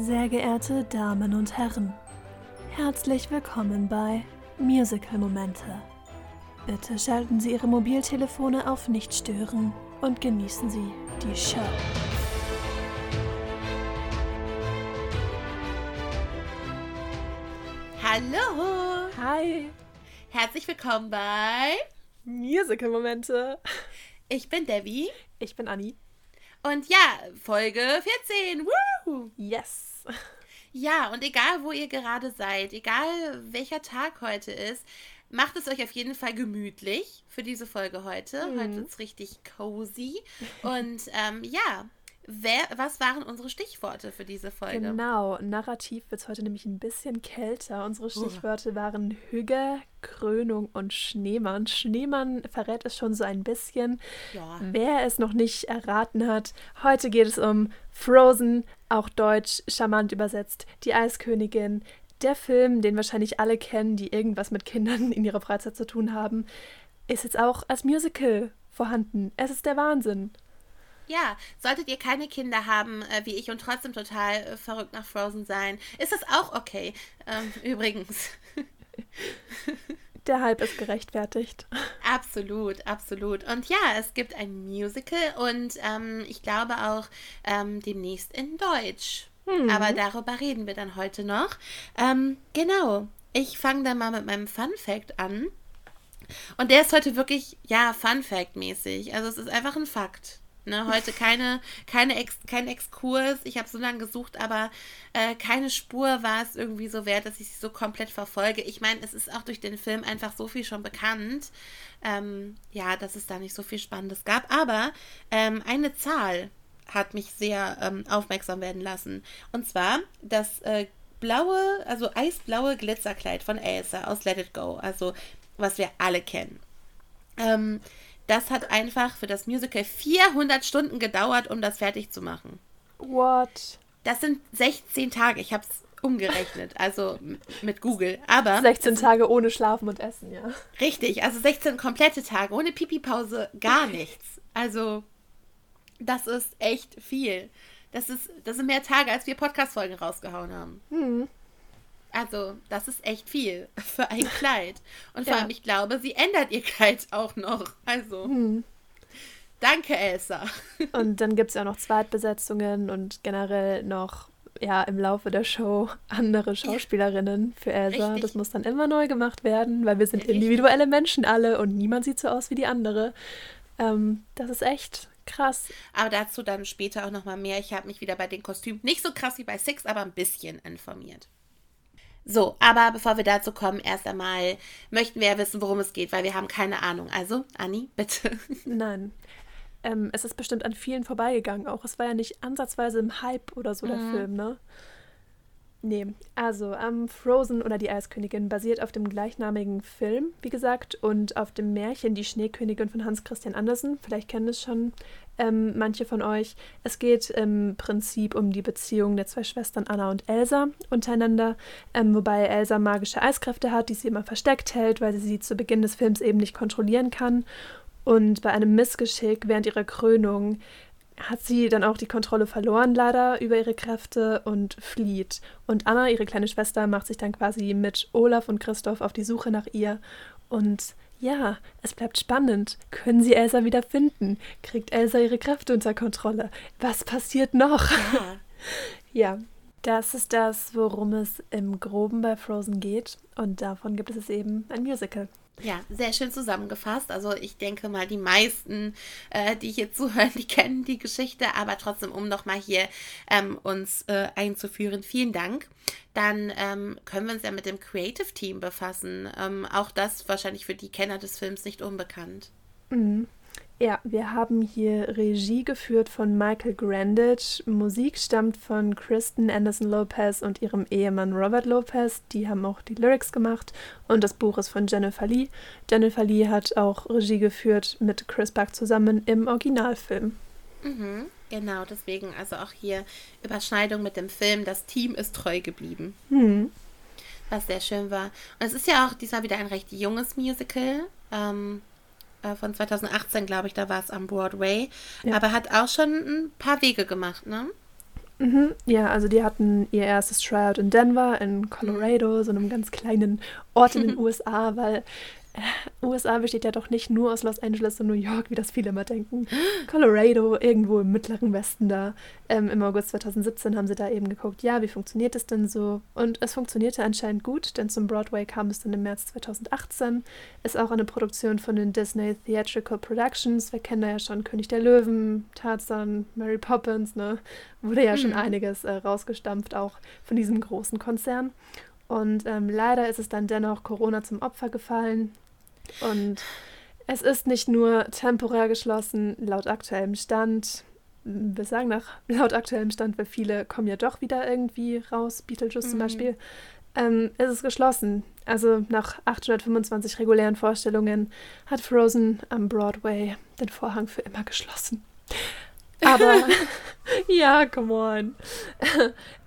Sehr geehrte Damen und Herren, herzlich willkommen bei Musical Momente. Bitte schalten Sie Ihre Mobiltelefone auf Nicht stören und genießen Sie die Show. Hallo! Hi! Herzlich willkommen bei Musical Momente. Ich bin Debbie. Ich bin Anni. Und ja, Folge 14. Woo! Yes! Ja, und egal wo ihr gerade seid, egal welcher Tag heute ist, macht es euch auf jeden Fall gemütlich für diese Folge heute. Mhm. Heute ist richtig cozy. Und ähm, ja, wer, was waren unsere Stichworte für diese Folge? Genau, narrativ wird es heute nämlich ein bisschen kälter. Unsere Stichworte waren Hügge, Krönung und Schneemann. Schneemann verrät es schon so ein bisschen. Ja. Wer es noch nicht erraten hat, heute geht es um Frozen, auch deutsch, charmant übersetzt, die Eiskönigin. Der Film, den wahrscheinlich alle kennen, die irgendwas mit Kindern in ihrer Freizeit zu tun haben, ist jetzt auch als Musical vorhanden. Es ist der Wahnsinn. Ja, solltet ihr keine Kinder haben, äh, wie ich, und trotzdem total äh, verrückt nach Frozen sein, ist das auch okay. Ähm, übrigens. Der Hype ist gerechtfertigt. Absolut, absolut. Und ja, es gibt ein Musical und ähm, ich glaube auch ähm, demnächst in Deutsch. Aber darüber reden wir dann heute noch. Ähm, genau. Ich fange dann mal mit meinem Fun Fact an. Und der ist heute wirklich, ja, Fun Fact mäßig. Also es ist einfach ein Fakt. Ne, heute keine, keine Ex, kein Exkurs. Ich habe so lange gesucht, aber äh, keine Spur war es irgendwie so wert, dass ich sie so komplett verfolge. Ich meine, es ist auch durch den Film einfach so viel schon bekannt, ähm, ja, dass es da nicht so viel Spannendes gab. Aber ähm, eine Zahl hat mich sehr ähm, aufmerksam werden lassen. Und zwar das äh, blaue, also eisblaue Glitzerkleid von Elsa aus Let It Go. Also, was wir alle kennen. Ähm, das hat einfach für das Musical 400 Stunden gedauert, um das fertig zu machen. What? Das sind 16 Tage. Ich habe es umgerechnet, also mit Google. Aber 16 Tage ohne Schlafen und Essen, ja. richtig, also 16 komplette Tage ohne Pipi-Pause, gar nichts. Also das ist echt viel. Das ist, das sind mehr Tage, als wir Podcast-Folgen rausgehauen haben. Hm. Also, das ist echt viel für ein Kleid. Und vor Ja. allem, ich glaube, sie ändert ihr Kleid auch noch. Also, Hm. danke, Elsa. Und dann gibt es ja noch Zweitbesetzungen und generell noch ja im Laufe der Show andere Schauspielerinnen für Elsa. Richtig. Das muss dann immer neu gemacht werden, weil wir sind Richtig. individuelle Menschen alle und niemand sieht so aus wie die andere. Ähm, das ist echt krass. Aber dazu dann später auch nochmal mehr. Ich habe mich wieder bei den Kostümen nicht so krass wie bei Six, aber ein bisschen informiert. So, aber bevor wir dazu kommen, erst einmal möchten wir ja wissen, worum es geht, weil wir haben keine Ahnung. Also, Anni, bitte. Nein. Ähm, es ist bestimmt an vielen vorbeigegangen auch. Es war ja nicht ansatzweise im Hype oder so der Film, ne? Nee, also ähm, Frozen oder die Eiskönigin basiert auf dem gleichnamigen Film, wie gesagt, und auf dem Märchen Die Schneekönigin von Hans Christian Andersen. Vielleicht kennen es schon ähm, manche von euch. Es geht im Prinzip um die Beziehung der zwei Schwestern Anna und Elsa untereinander, ähm, wobei Elsa magische Eiskräfte hat, die sie immer versteckt hält, weil sie sie zu Beginn des Films eben nicht kontrollieren kann. Und bei einem Missgeschick während ihrer Krönung hat sie dann auch die Kontrolle verloren, leider, über ihre Kräfte und flieht. Und Anna, ihre kleine Schwester, macht sich dann quasi mit Olaf und Christoph auf die Suche nach ihr. Und ja, es bleibt spannend. Können sie Elsa wieder finden? Kriegt Elsa ihre Kräfte unter Kontrolle? Was passiert noch? Ja. Ja, das ist das, worum es im Groben bei Frozen geht. Und davon gibt es eben ein Musical. Ja, sehr schön zusammengefasst. Also ich denke mal, die meisten, äh, die hier zuhören, die kennen die Geschichte, aber trotzdem, um nochmal hier ähm, uns äh, einzuführen, vielen Dank. Dann ähm, können wir uns ja mit dem Creative Team befassen. Ähm, auch das wahrscheinlich für die Kenner des Films nicht unbekannt. Mhm. Ja, wir haben hier Regie geführt von Michael Grandage. Musik stammt von Kristen Anderson Lopez und ihrem Ehemann Robert Lopez. Die haben auch die Lyrics gemacht. Und das Buch ist von Jennifer Lee. Jennifer Lee hat auch Regie geführt mit Chris Buck zusammen im Originalfilm. Mhm, genau, deswegen also auch hier Überschneidung mit dem Film. Das Team ist treu geblieben. Hm. was sehr schön war. Und es ist ja auch diesmal wieder ein recht junges Musical. Ähm, äh, von 2018, glaube ich, da war es am Broadway. Ja. Aber hat auch schon ein paar Wege gemacht, ne? Mhm, ja, also die hatten ihr erstes Tryout in Denver, in Colorado, so einem ganz kleinen Ort in den USA, weil USA besteht ja doch nicht nur aus Los Angeles und New York, wie das viele immer denken. Colorado, irgendwo im mittleren Westen da. Ähm, Im August 2017 haben sie da eben geguckt, ja, wie funktioniert es denn so? Und es funktionierte anscheinend gut, denn zum Broadway kam es dann im März 2018. Ist auch eine Produktion von den Disney Theatrical Productions. Wir kennen da ja schon König der Löwen, Tarzan, Mary Poppins, ne? Wurde ja mhm. schon einiges äh, rausgestampft, auch von diesem großen Konzern. Und ähm, leider ist es dann dennoch Corona zum Opfer gefallen. Und es ist nicht nur temporär geschlossen, laut aktuellem Stand. Wir sagen nach laut aktuellem Stand, weil viele kommen ja doch wieder irgendwie raus, Beetlejuice mhm. zum Beispiel. Ähm, es ist geschlossen. Also nach 825 regulären Vorstellungen hat Frozen am Broadway den Vorhang für immer geschlossen. Aber ja, come on.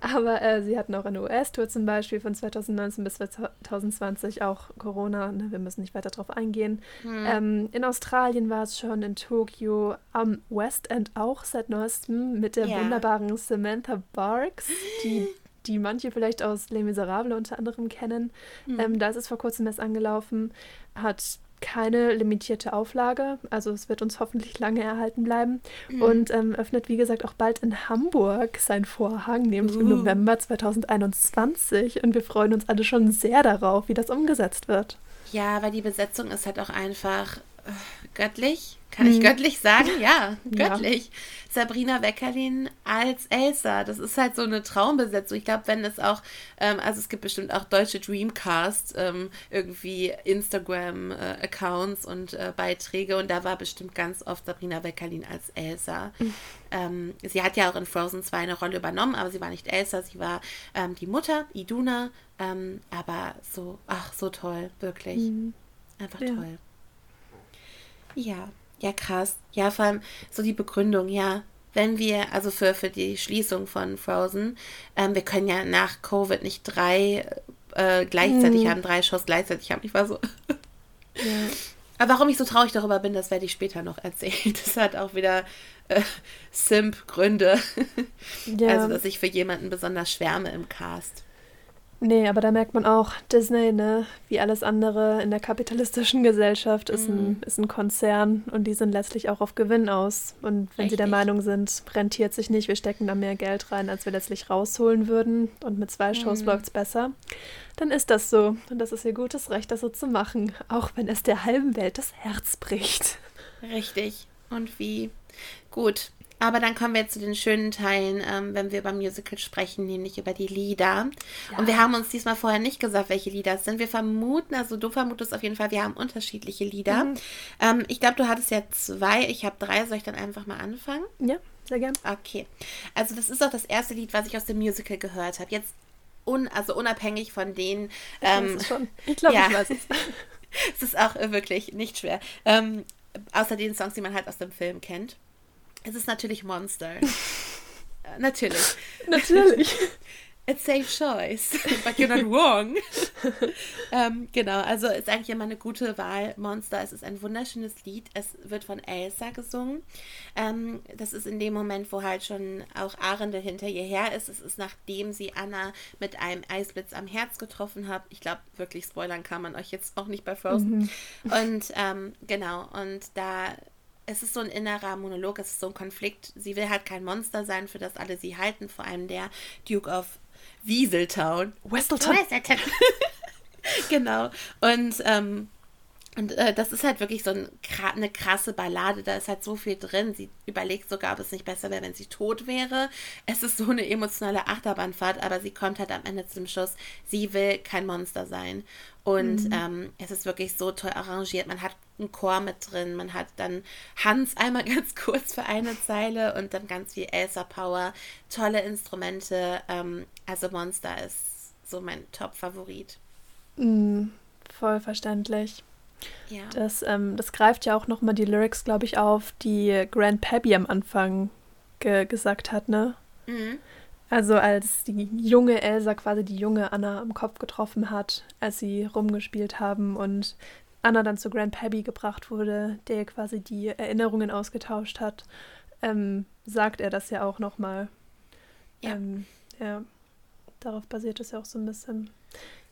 Aber äh, sie hatten auch eine US-Tour zum Beispiel von 2019 bis 2020, auch Corona, ne, wir müssen nicht weiter darauf eingehen. Hm. Ähm, in Australien war es schon, in Tokio, am West End auch seit neuestem mit der yeah. wunderbaren Samantha Barks, die die manche vielleicht aus Les Miserables unter anderem kennen. Mhm. Ähm, da ist es vor kurzem erst angelaufen, hat keine limitierte Auflage. Also es wird uns hoffentlich lange erhalten bleiben. Mhm. Und ähm, öffnet, wie gesagt, auch bald in Hamburg sein Vorhang, nämlich uh. im November 2021. Und wir freuen uns alle schon sehr darauf, wie das umgesetzt wird. Ja, weil die Besetzung ist halt auch einfach göttlich. Kann ich mhm. göttlich sagen? Ja, göttlich. Ja. Sabrina Weckerlin als Elsa. Das ist halt so eine Traumbesetzung. Ich glaube, wenn es auch, ähm, also es gibt bestimmt auch deutsche Dreamcast, ähm, irgendwie Instagram-Accounts äh, und äh, Beiträge und da war bestimmt ganz oft Sabrina Weckerlin als Elsa. Mhm. Ähm, sie hat ja auch in Frozen 2 eine Rolle übernommen, aber sie war nicht Elsa, sie war ähm, die Mutter, Iduna. Ähm, aber so, ach, so toll, wirklich. Mhm. Einfach ja. toll. Ja, ja, krass. Ja, vor allem so die Begründung, ja. Wenn wir, also für, für die Schließung von Frozen, ähm, wir können ja nach Covid nicht drei äh, gleichzeitig mhm. haben, drei Shows gleichzeitig haben. Ich war so. ja. Aber warum ich so traurig darüber bin, das werde ich später noch erzählen. Das hat auch wieder äh, Simp-Gründe. Ja. Also, dass ich für jemanden besonders schwärme im Cast. Nee, aber da merkt man auch, Disney, ne, wie alles andere in der kapitalistischen Gesellschaft, ist, mm. ein, mhm. ist ein Konzern und die sind letztlich auch auf Gewinn aus. Und wenn Richtig. sie der Meinung sind, rentiert sich nicht, wir stecken da mehr Geld rein, als wir letztlich rausholen würden und mit zwei Shows mm. läuft es besser, dann ist das so. Und das ist ihr gutes Recht, das so zu machen, auch wenn es der halben Welt das Herz bricht. Richtig. Und wie? Gut, aber dann kommen wir zu den schönen Teilen, ähm, wenn wir über Musical sprechen, nämlich über die Lieder. Ja. Und wir haben uns diesmal vorher nicht gesagt, welche Lieder es sind. Wir vermuten, also du vermutest auf jeden Fall, wir haben unterschiedliche Lieder. Mhm. Ähm, ich glaube, du hattest ja zwei, ich habe drei. Soll ich dann einfach mal anfangen? Ja, sehr gern. Okay. Also das ist auch das erste Lied, was ich aus dem Musical gehört habe. Jetzt un, also unabhängig von den. Ähm, ich, schon. ich glaube, ja. ich weiß es. es ist auch wirklich nicht schwer. Ähm, außer den Songs, die man halt aus dem Film kennt. Es ist natürlich Monster. Äh, natürlich. Natürlich. It's safe choice, but you're not wrong. ähm, genau, also ist eigentlich immer eine gute Wahl. Monster, es ist ein wunderschönes Lied. Es wird von Elsa gesungen. Ähm, das ist in dem Moment, wo halt schon auch Arende hinter ihr her ist. Es ist nachdem sie Anna mit einem Eisblitz am Herz getroffen hat. Ich glaube, wirklich spoilern kann man euch jetzt auch nicht bei Frozen. Mhm. Und ähm, genau, und da es ist so ein innerer Monolog, es ist so ein Konflikt. Sie will halt kein Monster sein, für das alle sie halten, vor allem der Duke of Wieseltown. Westeltown. genau. Und, ähm, und äh, das ist halt wirklich so ein, eine krasse Ballade. Da ist halt so viel drin. Sie überlegt sogar, ob es nicht besser wäre, wenn sie tot wäre. Es ist so eine emotionale Achterbahnfahrt, aber sie kommt halt am Ende zum Schluss. Sie will kein Monster sein. Und mhm. ähm, es ist wirklich so toll arrangiert. Man hat einen Chor mit drin, man hat dann Hans einmal ganz kurz für eine Zeile und dann ganz viel Elsa Power, tolle Instrumente. Ähm, also Monster ist so mein Top-Favorit. Mhm, voll verständlich. Ja. Das, ähm, das greift ja auch nochmal die Lyrics, glaube ich, auf, die Grand Pabby am Anfang ge gesagt hat, ne? Mhm. Also als die junge Elsa quasi die junge Anna am Kopf getroffen hat, als sie rumgespielt haben und Anna dann zu Grand Pabby gebracht wurde, der quasi die Erinnerungen ausgetauscht hat, ähm, sagt er das ja auch nochmal. Ja. Ähm, ja. Darauf basiert es ja auch so ein bisschen.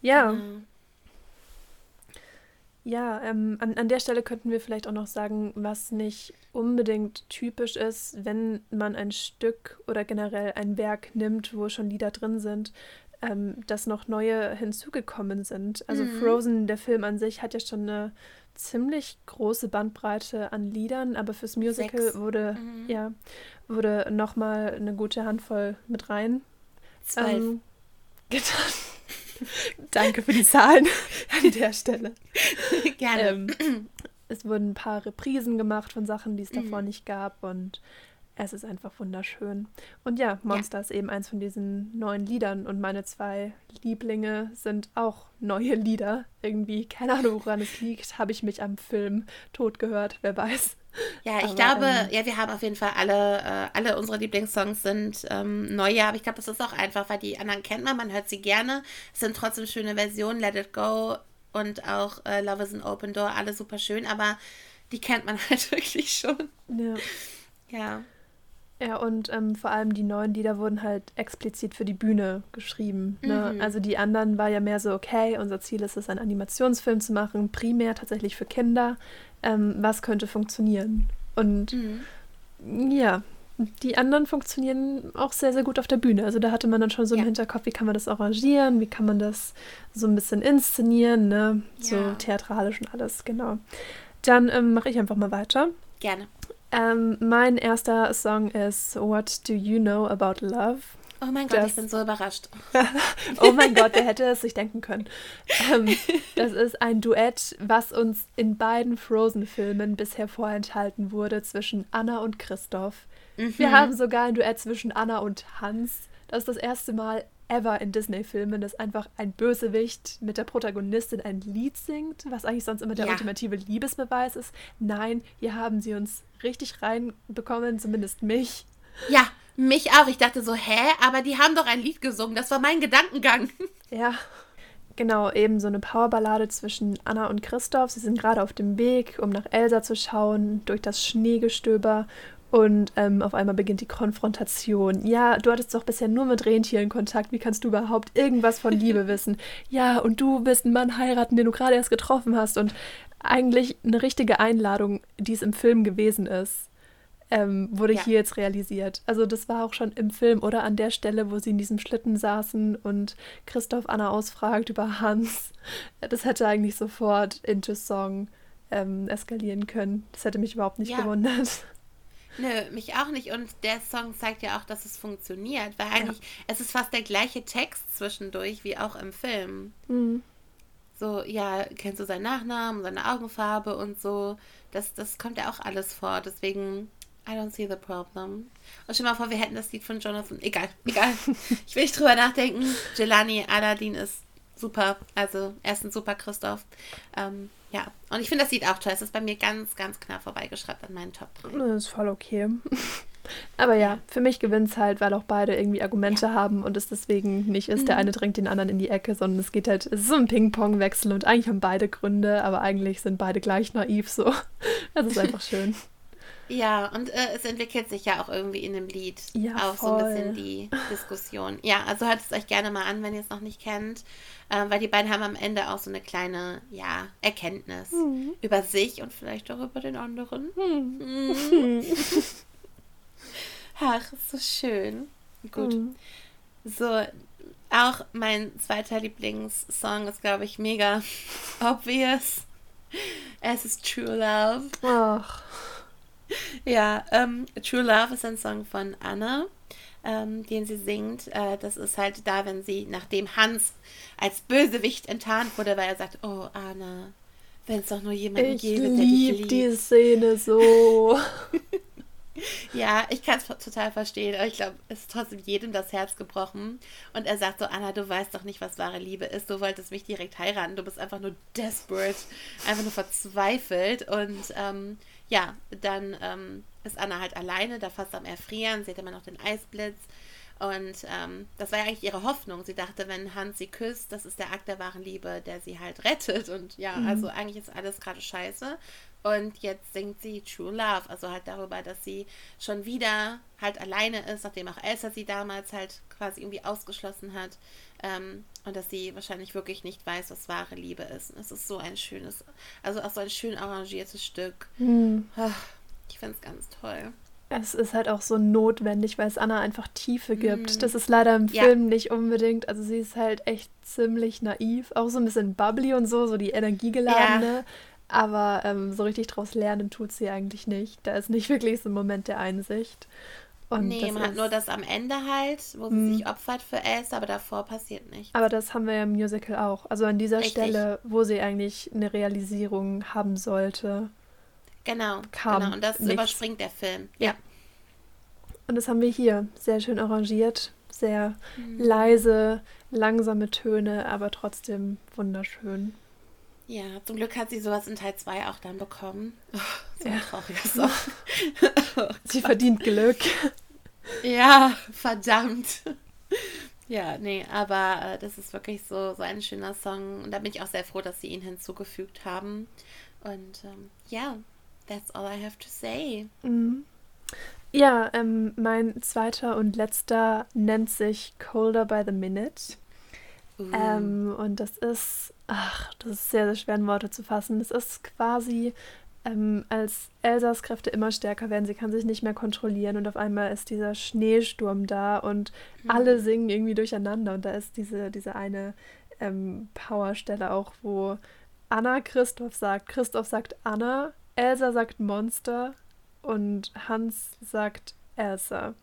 Ja. Mhm. Ja, ähm, an, an der Stelle könnten wir vielleicht auch noch sagen, was nicht unbedingt typisch ist, wenn man ein Stück oder generell ein Werk nimmt, wo schon Lieder drin sind, ähm, dass noch neue hinzugekommen sind. Also mhm. Frozen, der Film an sich, hat ja schon eine ziemlich große Bandbreite an Liedern, aber fürs Musical Sechs. wurde mhm. ja wurde noch mal eine gute Handvoll mit rein. Zwölf. Ähm, getan. Danke für die Zahlen an der Stelle. Gerne. Ähm, es wurden ein paar Reprisen gemacht von Sachen, die es davor mhm. nicht gab und es ist einfach wunderschön. Und ja, Monster ja. ist eben eins von diesen neuen Liedern und meine zwei Lieblinge sind auch neue Lieder. Irgendwie, keine Ahnung, woran es liegt, habe ich mich am Film tot gehört, wer weiß. Ja, ich aber, glaube, ähm, ja, wir haben auf jeden Fall alle, äh, alle unsere Lieblingssongs sind ähm, neue, aber ich glaube, das ist auch einfach, weil die anderen kennt man, man hört sie gerne. Es sind trotzdem schöne Versionen, Let It Go und auch äh, Love is an Open Door, alle super schön, aber die kennt man halt wirklich schon. Ja. Ja. Ja, und ähm, vor allem die neuen Lieder wurden halt explizit für die Bühne geschrieben. Ne? Mhm. Also die anderen war ja mehr so, okay, unser Ziel ist es, einen Animationsfilm zu machen, primär tatsächlich für Kinder. Ähm, was könnte funktionieren? Und mhm. ja, die anderen funktionieren auch sehr, sehr gut auf der Bühne. Also da hatte man dann schon so im Hinterkopf, wie kann man das arrangieren, wie kann man das so ein bisschen inszenieren, ne? Ja. So theatralisch und alles, genau. Dann ähm, mache ich einfach mal weiter. Gerne. Ähm, mein erster Song ist What Do You Know About Love? Oh mein Gott, das, ich bin so überrascht. oh mein Gott, wer hätte es sich denken können. Ähm, das ist ein Duett, was uns in beiden Frozen-Filmen bisher vorenthalten wurde zwischen Anna und Christoph. Mhm. Wir haben sogar ein Duett zwischen Anna und Hans. Das ist das erste Mal ever in Disney-Filmen, dass einfach ein Bösewicht mit der Protagonistin ein Lied singt, was eigentlich sonst immer der ja. ultimative Liebesbeweis ist. Nein, hier haben sie uns richtig reinbekommen, zumindest mich. Ja, mich auch. Ich dachte so, hä? Aber die haben doch ein Lied gesungen. Das war mein Gedankengang. Ja. Genau, eben so eine Powerballade zwischen Anna und Christoph. Sie sind gerade auf dem Weg, um nach Elsa zu schauen, durch das Schneegestöber. Und ähm, auf einmal beginnt die Konfrontation. Ja, du hattest doch bisher nur mit Rentieren Kontakt. Wie kannst du überhaupt irgendwas von Liebe wissen? Ja, und du willst einen Mann heiraten, den du gerade erst getroffen hast. Und eigentlich eine richtige Einladung, die es im Film gewesen ist, ähm, wurde ja. hier jetzt realisiert. Also das war auch schon im Film oder an der Stelle, wo sie in diesem Schlitten saßen und Christoph Anna ausfragt über Hans. Das hätte eigentlich sofort into Song ähm, eskalieren können. Das hätte mich überhaupt nicht ja. gewundert. Nö, mich auch nicht. Und der Song zeigt ja auch, dass es funktioniert, weil eigentlich ja. es ist fast der gleiche Text zwischendurch wie auch im Film. Mhm. So, ja, kennst du seinen Nachnamen, seine Augenfarbe und so. Das, das kommt ja auch alles vor. Deswegen, I don't see the problem. Und stell mal vor, wir hätten das Lied von Jonathan. Egal, egal. ich will nicht drüber nachdenken. Jelani Aladdin ist super. Also, er ist ein super Christoph. Ähm, ja, und ich finde das Lied auch toll. Es ist bei mir ganz, ganz knapp vorbeigeschraubt an meinen Top 3. Das ist voll okay. Aber ja, für mich gewinnt es halt, weil auch beide irgendwie Argumente ja. haben und es deswegen nicht ist, mhm. der eine drängt den anderen in die Ecke, sondern es geht halt, es ist so ein Ping-Pong-Wechsel und eigentlich haben beide Gründe, aber eigentlich sind beide gleich naiv so. Das ist einfach schön. Ja, und äh, es entwickelt sich ja auch irgendwie in dem Lied ja, auch voll. so ein bisschen die Diskussion. Ja, also hört es euch gerne mal an, wenn ihr es noch nicht kennt, äh, weil die beiden haben am Ende auch so eine kleine, ja, Erkenntnis mhm. über sich und vielleicht auch über den anderen. Mhm. Mhm. Ach, so schön. Gut. Mhm. So, auch mein zweiter Lieblingssong ist, glaube ich, mega obvious. Es ist True Love. Ach. Ja, ähm, True Love ist ein Song von Anna, ähm, den sie singt. Äh, das ist halt da, wenn sie, nachdem Hans als Bösewicht enttarnt wurde, weil er sagt, oh Anna, wenn es doch nur jemanden ich gäbe, der dich liebt. die Szene so. ja, ich kann es total verstehen, aber ich glaube, es ist trotzdem jedem das Herz gebrochen. Und er sagt so, Anna, du weißt doch nicht, was wahre Liebe ist. Du wolltest mich direkt heiraten. Du bist einfach nur desperate, einfach nur verzweifelt. Und ähm, ja, dann ähm, ist Anna halt alleine, da fast am Erfrieren, sie hat immer noch den Eisblitz. Und ähm, das war ja eigentlich ihre Hoffnung. Sie dachte, wenn Hans sie küsst, das ist der Akt der wahren Liebe, der sie halt rettet. Und ja, mhm. also eigentlich ist alles gerade scheiße. Und jetzt singt sie True Love, also halt darüber, dass sie schon wieder halt alleine ist, nachdem auch Elsa sie damals halt quasi irgendwie ausgeschlossen hat. Ähm, und dass sie wahrscheinlich wirklich nicht weiß, was wahre Liebe ist. Und es ist so ein schönes, also auch so ein schön arrangiertes Stück. Mhm. Ich finde es ganz toll. Es ist halt auch so notwendig, weil es Anna einfach Tiefe gibt. Mm. Das ist leider im ja. Film nicht unbedingt. Also sie ist halt echt ziemlich naiv, auch so ein bisschen bubbly und so, so die energiegeladene. Ja. Aber ähm, so richtig draus lernen tut sie eigentlich nicht. Da ist nicht wirklich so ein Moment der Einsicht. Und nee, man hat nur das am Ende halt, wo sie mm. sich opfert für Elsa, aber davor passiert nichts. Aber das haben wir ja im Musical auch. Also an dieser Richtig. Stelle, wo sie eigentlich eine Realisierung haben sollte. Genau, kam genau. Und das nichts. überspringt der Film. Ja. Und das haben wir hier sehr schön arrangiert. Sehr mhm. leise, langsame Töne, aber trotzdem wunderschön. Ja, zum Glück hat sie sowas in Teil 2 auch dann bekommen. Oh, so ja. trauriges Song. oh, sie verdient Glück. Ja, verdammt. Ja, nee, aber äh, das ist wirklich so, so ein schöner Song. Und da bin ich auch sehr froh, dass sie ihn hinzugefügt haben. Und ähm, ja, That's all I have to say. Mhm. Ja, ähm, mein zweiter und letzter nennt sich Colder by the Minute. Uh. Ähm, und das ist, ach, das ist sehr, sehr schwer in Worte zu fassen. Das ist quasi, ähm, als Elsas Kräfte immer stärker werden, sie kann sich nicht mehr kontrollieren und auf einmal ist dieser Schneesturm da und mhm. alle singen irgendwie durcheinander. Und da ist diese, diese eine ähm, Powerstelle auch, wo Anna Christoph sagt, Christoph sagt Anna Elsa sagt Monster und Hans sagt Elsa.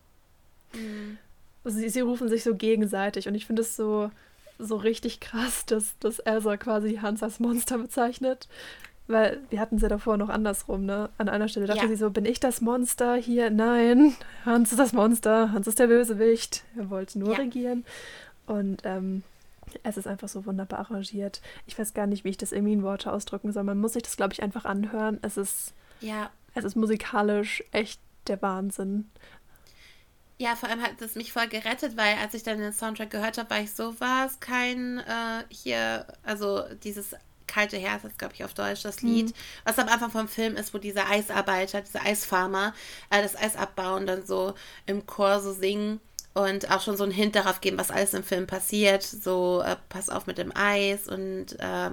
Mhm. Sie, sie rufen sich so gegenseitig und ich finde es so, so richtig krass, dass, dass Elsa quasi Hans als Monster bezeichnet. Weil wir hatten sie davor noch andersrum, ne? An einer Stelle dachte ja. sie so, bin ich das Monster hier? Nein, Hans ist das Monster, Hans ist der Bösewicht, er wollte nur ja. regieren. Und ähm, es ist einfach so wunderbar arrangiert. Ich weiß gar nicht, wie ich das irgendwie in Worte ausdrücken soll. Man muss sich das, glaube ich, einfach anhören. Es ist, ja. es ist musikalisch echt der Wahnsinn. Ja, vor allem hat es mich voll gerettet, weil als ich dann den Soundtrack gehört habe, war ich so, war es kein äh, hier, also dieses kalte Herz ist, glaube ich, auf Deutsch das Lied, mhm. was am Anfang vom Film ist, wo diese Eisarbeiter, diese Eisfarmer äh, das Eis abbauen, dann so im Chor so singen und auch schon so einen Hint darauf geben, was alles im Film passiert. So, äh, pass auf mit dem Eis und äh,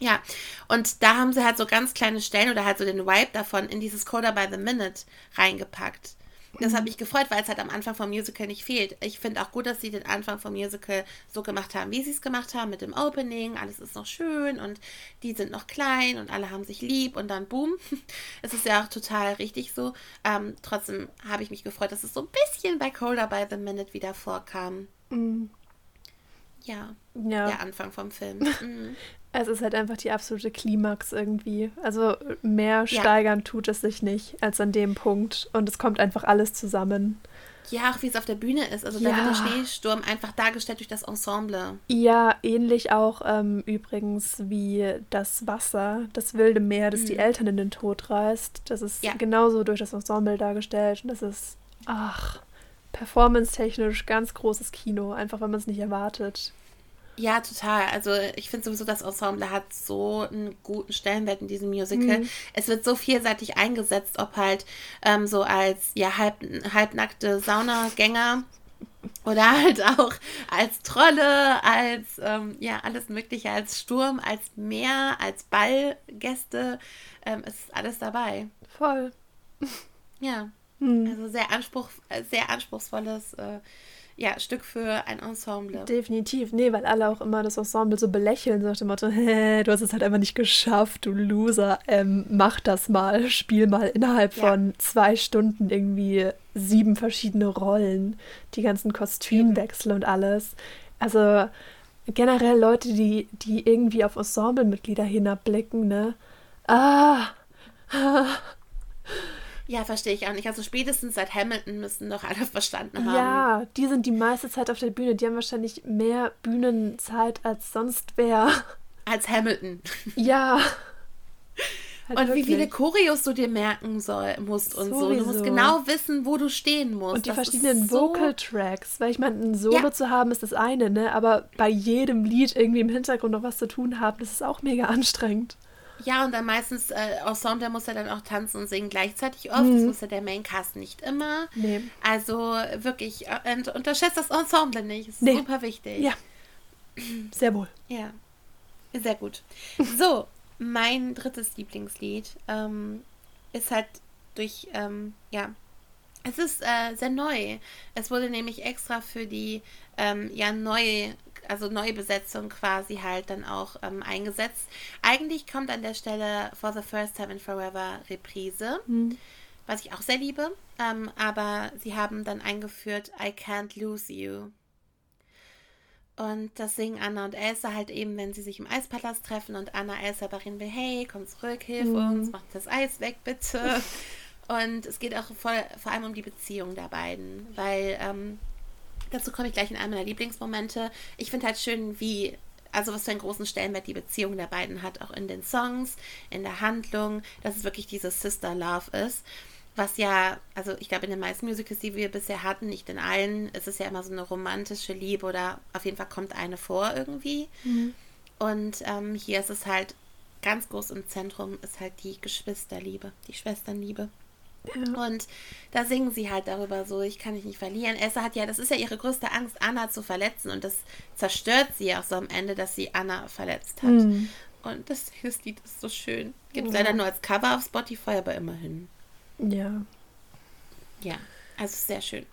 ja. Und da haben sie halt so ganz kleine Stellen oder halt so den Vibe davon in dieses Coda by the Minute reingepackt. Das hat mich gefreut, weil es halt am Anfang vom Musical nicht fehlt. Ich finde auch gut, dass sie den Anfang vom Musical so gemacht haben, wie sie es gemacht haben, mit dem Opening. Alles ist noch schön und die sind noch klein und alle haben sich lieb und dann boom. Es ist ja auch total richtig so. Ähm, trotzdem habe ich mich gefreut, dass es so ein bisschen bei Colder by the Minute wieder vorkam. Mhm. Ja, ja, der Anfang vom Film. Mhm. Es ist halt einfach die absolute Klimax irgendwie. Also mehr steigern ja. tut es sich nicht als an dem Punkt. Und es kommt einfach alles zusammen. Ja, auch wie es auf der Bühne ist. Also ja. da wird der Schneesturm einfach dargestellt durch das Ensemble. Ja, ähnlich auch ähm, übrigens wie das Wasser, das wilde Meer, das mhm. die Eltern in den Tod reißt. Das ist ja. genauso durch das Ensemble dargestellt. Und das ist, ach, performance-technisch ganz großes Kino, einfach wenn man es nicht erwartet. Ja, total. Also ich finde sowieso, das Ensemble hat so einen guten Stellenwert in diesem Musical. Mhm. Es wird so vielseitig eingesetzt, ob halt ähm, so als ja halb, halbnackte Saunagänger oder halt auch als Trolle, als ähm, ja alles Mögliche, als Sturm, als Meer, als Ballgäste. Ähm, es ist alles dabei. Voll. Ja. Mhm. Also sehr, Anspruch, sehr anspruchsvolles äh, ja, Stück für ein Ensemble. Definitiv. Nee, weil alle auch immer das Ensemble so belächeln, so nach dem Motto, du hast es halt einfach nicht geschafft, du Loser. Ähm, mach das mal, spiel mal innerhalb ja. von zwei Stunden irgendwie sieben verschiedene Rollen, die ganzen Kostümwechsel und alles. Also generell Leute, die, die irgendwie auf Ensemblemitglieder hinabblicken, ne? Ah! ah. Ja, verstehe ich auch nicht. Also spätestens seit Hamilton müssen doch alle verstanden haben. Ja, die sind die meiste Zeit auf der Bühne. Die haben wahrscheinlich mehr Bühnenzeit als sonst wer. Als Hamilton. Ja. Halt und wirklich. wie viele Choreos du dir merken soll, musst und Sowieso. so. Du musst genau wissen, wo du stehen musst. Und die das verschiedenen so Vocal Tracks, weil ich meine, ein Solo ja. zu haben ist das eine, ne? Aber bei jedem Lied irgendwie im Hintergrund noch was zu tun haben, das ist auch mega anstrengend. Ja, und dann meistens, äh, Ensemble muss er dann auch tanzen und singen gleichzeitig oft. Mhm. Das muss ja der Maincast nicht immer. Nee. Also wirklich, äh, unterschätzt das Ensemble nicht. Das ist nee. super wichtig. Ja. Sehr wohl. Ja. Sehr gut. So, mein drittes Lieblingslied ähm, ist halt durch, ähm, ja, es ist äh, sehr neu. Es wurde nämlich extra für die ähm, ja neue, also neue Besetzung quasi halt dann auch ähm, eingesetzt. Eigentlich kommt an der Stelle For the First Time in Forever Reprise, mhm. was ich auch sehr liebe. Ähm, aber sie haben dann eingeführt I Can't Lose You. Und das singen Anna und Elsa halt eben, wenn sie sich im Eispalast treffen und Anna Elsa darin will, hey, komm zurück, hilf mhm. uns, mach das Eis weg, bitte. und es geht auch voll, vor allem um die Beziehung der beiden, weil ähm, dazu komme ich gleich in einem meiner Lieblingsmomente. Ich finde halt schön, wie, also was für einen großen Stellenwert die Beziehung der beiden hat, auch in den Songs, in der Handlung, dass es wirklich diese Sister Love ist was ja, also ich glaube, in den meisten Musicals, die wir bisher hatten, nicht in allen, ist es ja immer so eine romantische Liebe oder auf jeden Fall kommt eine vor irgendwie. Mhm. Und ähm, hier ist es halt ganz groß im Zentrum, ist halt die Geschwisterliebe, die Schwesternliebe. Ja. Und da singen sie halt darüber so, ich kann dich nicht verlieren. Elsa hat ja, das ist ja ihre größte Angst, Anna zu verletzen. Und das zerstört sie auch so am Ende, dass sie Anna verletzt hat. Mhm. Und das, das Lied ist so schön. Gibt es ja. leider nur als Cover auf Spotify, aber immerhin. Ja. Ja, also sehr schön.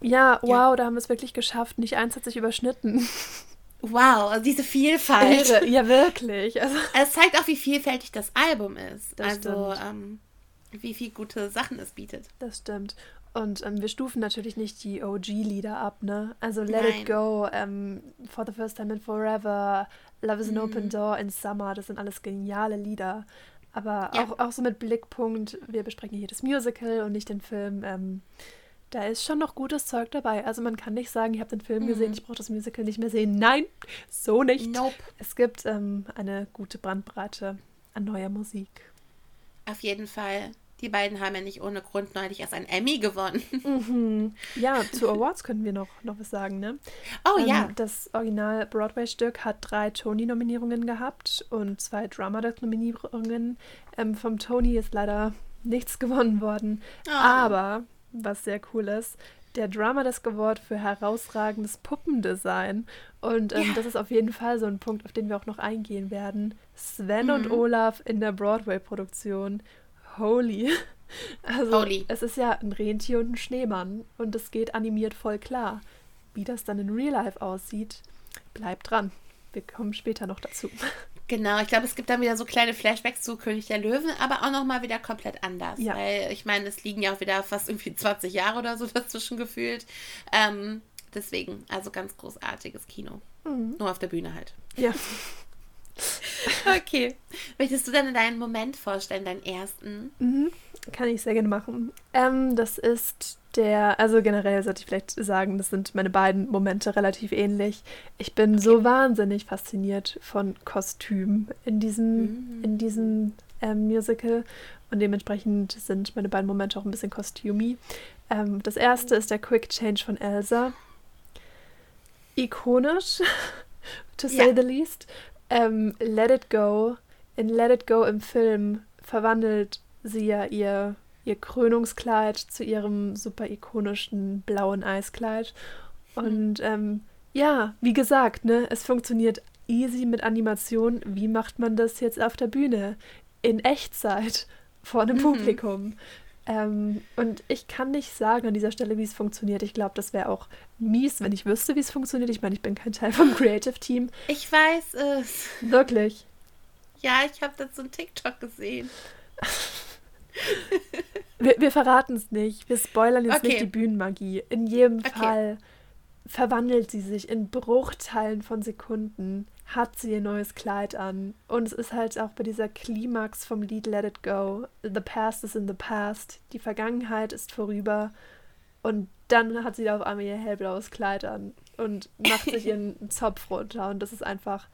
Ja, wow, ja. da haben wir es wirklich geschafft. Nicht eins hat sich überschnitten. Wow, also diese Vielfalt. Irre. Ja, wirklich. Also. Es zeigt auch, wie vielfältig das Album ist. Das also, ähm, wie viele gute Sachen es bietet. Das stimmt. Und ähm, wir stufen natürlich nicht die OG-Lieder ab, ne? Also Let Nein. It Go, ähm, For the First Time in Forever, Love is an mm. Open Door in Summer, das sind alles geniale Lieder. Aber ja. auch, auch so mit Blickpunkt, wir besprechen hier das Musical und nicht den Film. Ähm, da ist schon noch gutes Zeug dabei. Also man kann nicht sagen, ich habe den Film mhm. gesehen, ich brauche das Musical nicht mehr sehen. Nein, so nicht. Nope. Es gibt ähm, eine gute Brandbreite an neuer Musik. Auf jeden Fall. Die beiden haben ja nicht ohne Grund neulich erst ein Emmy gewonnen. Mhm. Ja, zu Awards können wir noch, noch was sagen, ne? Oh ähm, ja. Das Original Broadway-Stück hat drei Tony-Nominierungen gehabt und zwei Drama Desk-Nominierungen. Ähm, vom Tony ist leider nichts gewonnen worden. Oh. Aber, was sehr cool ist, der Drama Desk Award für herausragendes Puppendesign. Und ähm, ja. das ist auf jeden Fall so ein Punkt, auf den wir auch noch eingehen werden. Sven mhm. und Olaf in der Broadway-Produktion holy. Also, holy. es ist ja ein Rentier und ein Schneemann und es geht animiert voll klar. Wie das dann in Real Life aussieht, bleibt dran. Wir kommen später noch dazu. Genau, ich glaube, es gibt dann wieder so kleine Flashbacks zu König der Löwen, aber auch nochmal wieder komplett anders. Ja. Weil ich meine, es liegen ja auch wieder fast irgendwie 20 Jahre oder so dazwischen gefühlt. Ähm, deswegen, also ganz großartiges Kino. Mhm. Nur auf der Bühne halt. Ja. okay. Möchtest du dann deinen Moment vorstellen, deinen ersten? Mhm. Kann ich sehr gerne machen. Ähm, das ist der, also generell sollte ich vielleicht sagen, das sind meine beiden Momente relativ ähnlich. Ich bin okay. so wahnsinnig fasziniert von Kostümen in diesem, mhm. in diesem ähm, Musical und dementsprechend sind meine beiden Momente auch ein bisschen kostümi. Ähm, das erste ist der Quick Change von Elsa. Ikonisch, to say ja. the least ähm, Let It Go, in Let It Go im Film verwandelt sie ja ihr, ihr Krönungskleid zu ihrem super ikonischen blauen Eiskleid. Und ähm, ja, wie gesagt, ne, es funktioniert easy mit Animation. Wie macht man das jetzt auf der Bühne? In Echtzeit vor einem mhm. Publikum. Ähm, und ich kann nicht sagen an dieser Stelle, wie es funktioniert. Ich glaube, das wäre auch mies, wenn ich wüsste, wie es funktioniert. Ich meine, ich bin kein Teil vom Creative Team. Ich weiß es. Wirklich. Ja, ich habe dazu einen TikTok gesehen. wir, wir verraten es nicht. Wir spoilern jetzt okay. nicht die Bühnenmagie. In jedem okay. Fall verwandelt sie sich in Bruchteilen von Sekunden hat sie ihr neues Kleid an. Und es ist halt auch bei dieser Klimax vom Lied Let It Go. The past is in the past. Die Vergangenheit ist vorüber. Und dann hat sie da auf einmal ihr hellblaues Kleid an und macht sich ihren Zopf runter. Und das ist einfach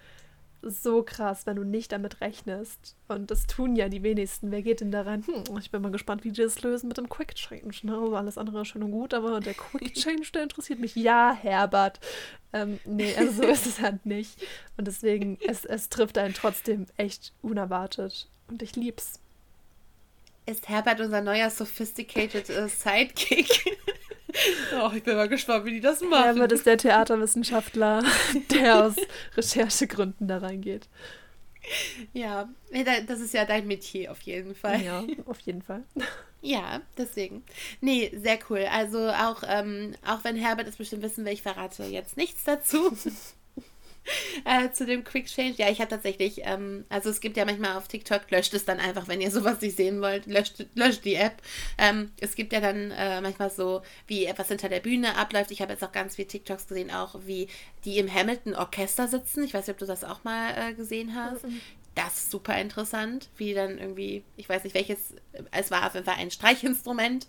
so krass, wenn du nicht damit rechnest. Und das tun ja die wenigsten. Wer geht denn da rein? Hm, ich bin mal gespannt, wie die das lösen mit dem Quick Change. Ne? Also alles andere schön und gut, aber der Quick Change, der interessiert mich. Ja, Herbert. Ähm, nee, also so ist es halt nicht. Und deswegen, es, es trifft einen trotzdem echt unerwartet. Und ich lieb's. Ist Herbert unser neuer sophisticated uh, Sidekick? Oh, ich bin mal gespannt, wie die das machen. Herbert ist der Theaterwissenschaftler, der aus Recherchegründen da reingeht. Ja, das ist ja dein Metier auf jeden Fall. Ja, auf jeden Fall. Ja, deswegen. Nee, sehr cool. Also auch, ähm, auch wenn Herbert es bestimmt wissen will, ich verrate jetzt nichts dazu. äh, zu dem Quick Change. Ja, ich habe tatsächlich, ähm, also es gibt ja manchmal auf TikTok, löscht es dann einfach, wenn ihr sowas nicht sehen wollt, löscht, löscht die App. Ähm, es gibt ja dann äh, manchmal so, wie etwas hinter der Bühne abläuft. Ich habe jetzt auch ganz viele TikToks gesehen, auch wie die im Hamilton Orchester sitzen. Ich weiß nicht, ob du das auch mal äh, gesehen hast. Mhm. Das ist super interessant, wie dann irgendwie, ich weiß nicht welches, es war auf jeden Fall ein Streichinstrument.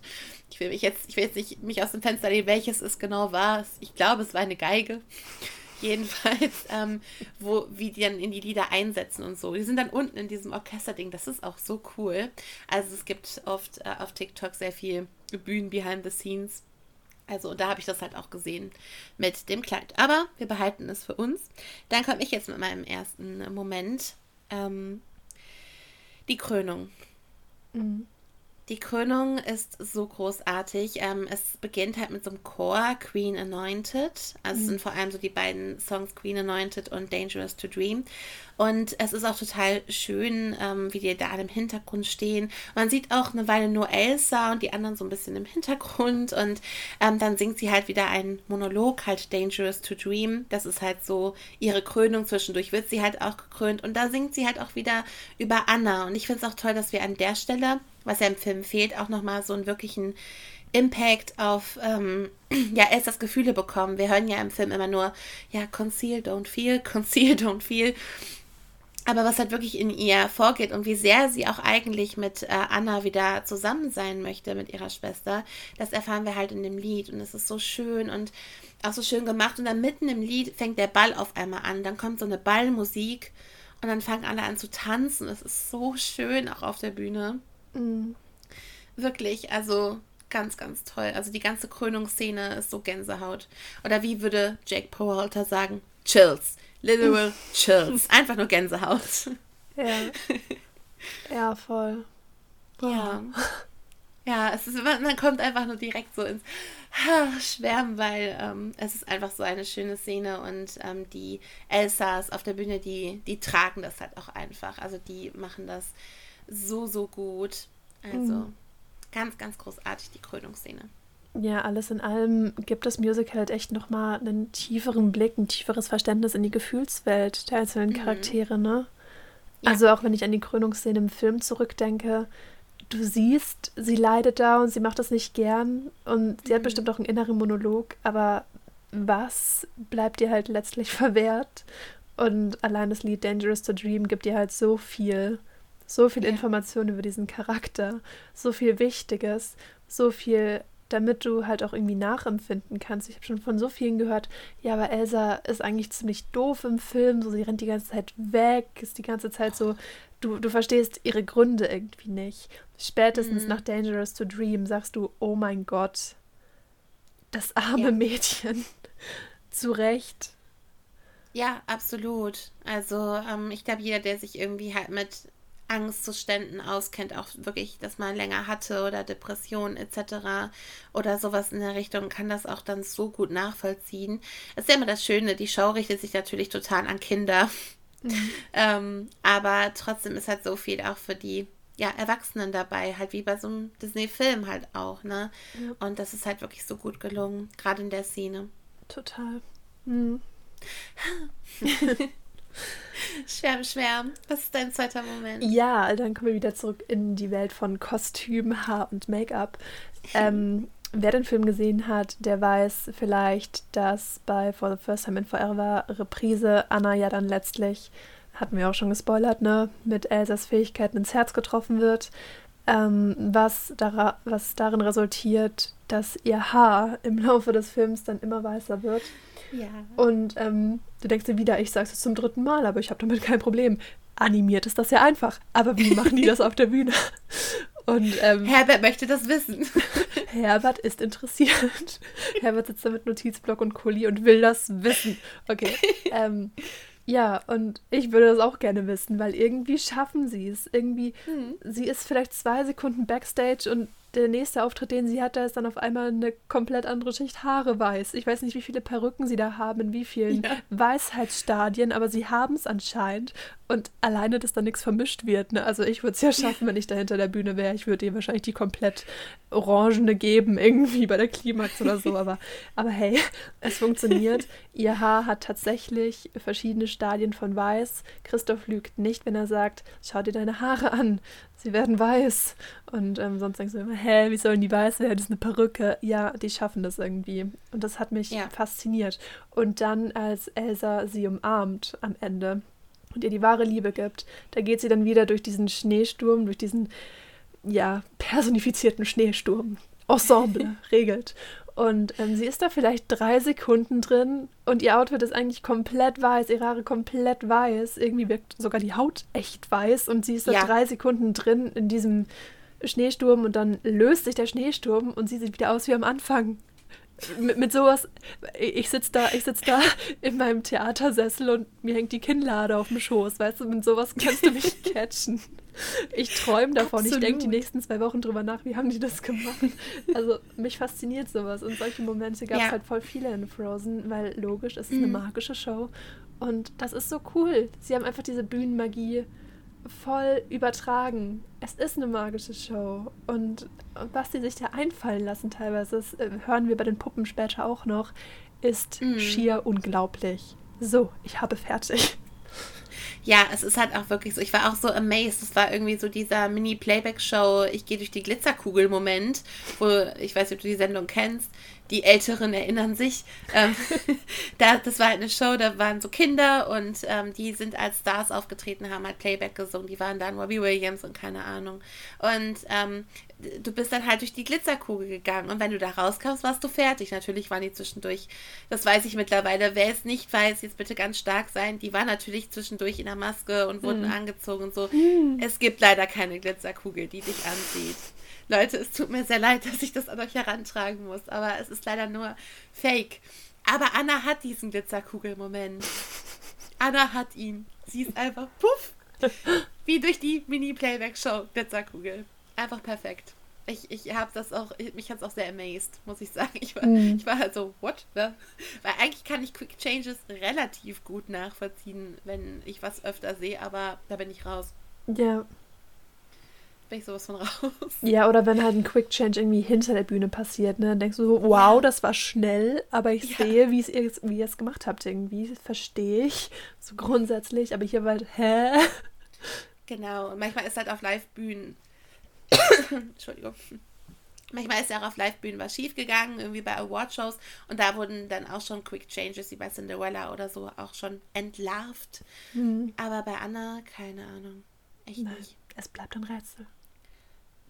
Ich will mich jetzt, ich will jetzt nicht mich aus dem Fenster lehnen, welches es genau war. Ich glaube, es war eine Geige. Jedenfalls, ähm, wo, wie die dann in die Lieder einsetzen und so. Die sind dann unten in diesem Orchesterding. Das ist auch so cool. Also es gibt oft äh, auf TikTok sehr viel Bühnen behind the scenes. Also da habe ich das halt auch gesehen mit dem Kleid. Aber wir behalten es für uns. Dann komme ich jetzt mit meinem ersten Moment. Ähm, die Krönung. Mhm. Die Krönung ist so großartig. Ähm, es beginnt halt mit so einem Chor, Queen Anointed. Also mhm. es sind vor allem so die beiden Songs Queen Anointed und Dangerous to Dream. Und es ist auch total schön, ähm, wie die da im Hintergrund stehen. Man sieht auch eine Weile nur Elsa und die anderen so ein bisschen im Hintergrund. Und ähm, dann singt sie halt wieder einen Monolog, halt Dangerous to Dream. Das ist halt so ihre Krönung. Zwischendurch wird sie halt auch gekrönt. Und da singt sie halt auch wieder über Anna. Und ich finde es auch toll, dass wir an der Stelle was ja im Film fehlt, auch nochmal so einen wirklichen Impact auf ähm, ja, Elsas Gefühle bekommen. Wir hören ja im Film immer nur, ja, conceal, don't feel, conceal, don't feel. Aber was halt wirklich in ihr vorgeht und wie sehr sie auch eigentlich mit äh, Anna wieder zusammen sein möchte, mit ihrer Schwester, das erfahren wir halt in dem Lied. Und es ist so schön und auch so schön gemacht. Und dann mitten im Lied fängt der Ball auf einmal an. Dann kommt so eine Ballmusik und dann fangen alle an zu tanzen. Es ist so schön auch auf der Bühne. Mhm. Wirklich, also ganz, ganz toll. Also die ganze Krönungsszene ist so Gänsehaut. Oder wie würde Jake Powalter sagen? Chills. Literal Chills. Einfach nur Gänsehaut. Ja. Ja, voll. Boah. Ja. Ja, es ist, man, kommt einfach nur direkt so ins Schwärmen, weil ähm, es ist einfach so eine schöne Szene und ähm, die Elsas auf der Bühne, die, die tragen das halt auch einfach. Also die machen das so, so gut. Also mhm. ganz, ganz großartig die Krönungsszene. Ja, alles in allem gibt das Musical halt echt nochmal einen tieferen Blick, ein tieferes Verständnis in die Gefühlswelt der einzelnen mhm. Charaktere, ne? Ja. Also auch wenn ich an die Krönungsszene im Film zurückdenke, du siehst, sie leidet da und sie macht das nicht gern und sie mhm. hat bestimmt auch einen inneren Monolog, aber was bleibt ihr halt letztlich verwehrt? Und allein das Lied Dangerous to Dream gibt ihr halt so viel so viel ja. Information über diesen Charakter, so viel Wichtiges, so viel, damit du halt auch irgendwie nachempfinden kannst. Ich habe schon von so vielen gehört, ja, aber Elsa ist eigentlich ziemlich doof im Film, so sie rennt die ganze Zeit weg, ist die ganze Zeit so, du, du verstehst ihre Gründe irgendwie nicht. Spätestens mhm. nach Dangerous to Dream sagst du, oh mein Gott, das arme ja. Mädchen. Zu Recht. Ja, absolut. Also ähm, ich glaube, jeder, der sich irgendwie halt mit Angstzuständen auskennt, auch wirklich, dass man länger hatte oder Depressionen etc. oder sowas in der Richtung, kann das auch dann so gut nachvollziehen. Das ist ja immer das Schöne, die Show richtet sich natürlich total an Kinder. Mhm. ähm, aber trotzdem ist halt so viel auch für die ja, Erwachsenen dabei, halt wie bei so einem Disney-Film halt auch, ne? Ja. Und das ist halt wirklich so gut gelungen, gerade in der Szene. Total. Mhm. Schwärm, schwärm. Was ist dein zweiter Moment? Ja, dann kommen wir wieder zurück in die Welt von Kostüm, Haar und Make-up. Ähm, wer den Film gesehen hat, der weiß vielleicht, dass bei For the First Time in Forever Reprise Anna ja dann letztlich, hatten wir auch schon gespoilert, ne, mit Elsas Fähigkeiten ins Herz getroffen wird. Ähm, was, dara was darin resultiert, dass ihr Haar im Laufe des Films dann immer weißer wird. Ja. Und ähm, du denkst dir wieder, ich sag's es zum dritten Mal, aber ich habe damit kein Problem. Animiert ist das ja einfach. Aber wie machen die das auf der Bühne? Und, ähm, Herbert möchte das wissen. Herbert ist interessiert. Herbert sitzt da mit Notizblock und Kuli und will das wissen. Okay. Ähm, ja, und ich würde das auch gerne wissen, weil irgendwie schaffen sie es. Irgendwie, hm. sie ist vielleicht zwei Sekunden backstage und der nächste Auftritt, den sie hat, da ist dann auf einmal eine komplett andere Schicht Haare weiß. Ich weiß nicht, wie viele Perücken sie da haben, in wie vielen ja. Weisheitsstadien, aber sie haben es anscheinend. Und alleine, dass da nichts vermischt wird. Ne? Also ich würde es ja schaffen, wenn ich da hinter der Bühne wäre. Ich würde ihr wahrscheinlich die komplett orangene geben, irgendwie bei der Klimax oder so. Aber, aber hey, es funktioniert. Ihr Haar hat tatsächlich verschiedene Stadien von weiß. Christoph lügt nicht, wenn er sagt, schau dir deine Haare an. Sie werden weiß. Und ähm, sonst denkst du immer, hä, wie sollen die weiß werden? Das ist eine Perücke. Ja, die schaffen das irgendwie. Und das hat mich ja. fasziniert. Und dann, als Elsa sie umarmt am Ende und ihr die wahre Liebe gibt, da geht sie dann wieder durch diesen Schneesturm, durch diesen, ja, personifizierten Schneesturm. Ensemble regelt. Und ähm, sie ist da vielleicht drei Sekunden drin und ihr Outfit ist eigentlich komplett weiß, ihre Haare komplett weiß. Irgendwie wirkt sogar die Haut echt weiß und sie ist da ja. drei Sekunden drin in diesem Schneesturm und dann löst sich der Schneesturm und sie sieht wieder aus wie am Anfang. Mit, mit sowas, ich sitze da, ich sitz da in meinem Theatersessel und mir hängt die Kinnlade auf dem Schoß, weißt du, mit sowas kannst du mich catchen. Ich träume davon, Absolut. ich denke die nächsten zwei Wochen drüber nach, wie haben die das gemacht. Also mich fasziniert sowas und solche Momente gab es ja. halt voll viele in Frozen, weil logisch, es ist mhm. eine magische Show und das ist so cool. Sie haben einfach diese Bühnenmagie voll übertragen. Es ist eine magische Show. Und, was sie sich da einfallen lassen teilweise, das äh, hören wir bei den Puppen später auch noch, ist mm. schier unglaublich. So, ich habe fertig. Ja, es ist halt auch wirklich so. Ich war auch so amazed. Es war irgendwie so dieser Mini-Playback-Show, ich gehe durch die Glitzerkugel-Moment, wo, ich weiß nicht, ob du die Sendung kennst, die Älteren erinnern sich. Ähm, da, das war halt eine Show, da waren so Kinder und ähm, die sind als Stars aufgetreten, haben halt Playback gesungen. Die waren dann Robbie Williams und keine Ahnung. Und ähm, du bist dann halt durch die Glitzerkugel gegangen und wenn du da rauskamst, warst du fertig. Natürlich waren die zwischendurch, das weiß ich mittlerweile. Wer es nicht weiß, jetzt bitte ganz stark sein. Die waren natürlich zwischendurch in der Maske und wurden mhm. angezogen und so. Mhm. Es gibt leider keine Glitzerkugel, die dich anzieht. Leute, es tut mir sehr leid, dass ich das an euch herantragen muss, aber es ist leider nur Fake. Aber Anna hat diesen Glitzerkugel-Moment. Anna hat ihn. Sie ist einfach puff, wie durch die Mini-Playback-Show Glitzerkugel. Einfach perfekt. Ich, ich habe das auch, ich, mich hat es auch sehr amazed, muss ich sagen. Ich war, mm. ich war halt so, what? Ne? Weil eigentlich kann ich Quick Changes relativ gut nachvollziehen, wenn ich was öfter sehe, aber da bin ich raus. Ja bin ich sowas von raus. Ja, oder wenn halt ein Quick Change irgendwie hinter der Bühne passiert, ne? Dann denkst du so, wow, das war schnell, aber ich ja. sehe, wie, es, wie ihr es gemacht habt irgendwie. Verstehe ich. So grundsätzlich, aber hier war halt, hä? Genau, und manchmal ist halt auf Live-Bühnen. Entschuldigung. Manchmal ist ja auch auf Live-Bühnen was schiefgegangen, irgendwie bei Award-Shows. Und da wurden dann auch schon Quick Changes, wie bei Cinderella oder so, auch schon entlarvt. Mhm. Aber bei Anna, keine Ahnung. Echt Nein, nicht. Es bleibt ein Rätsel.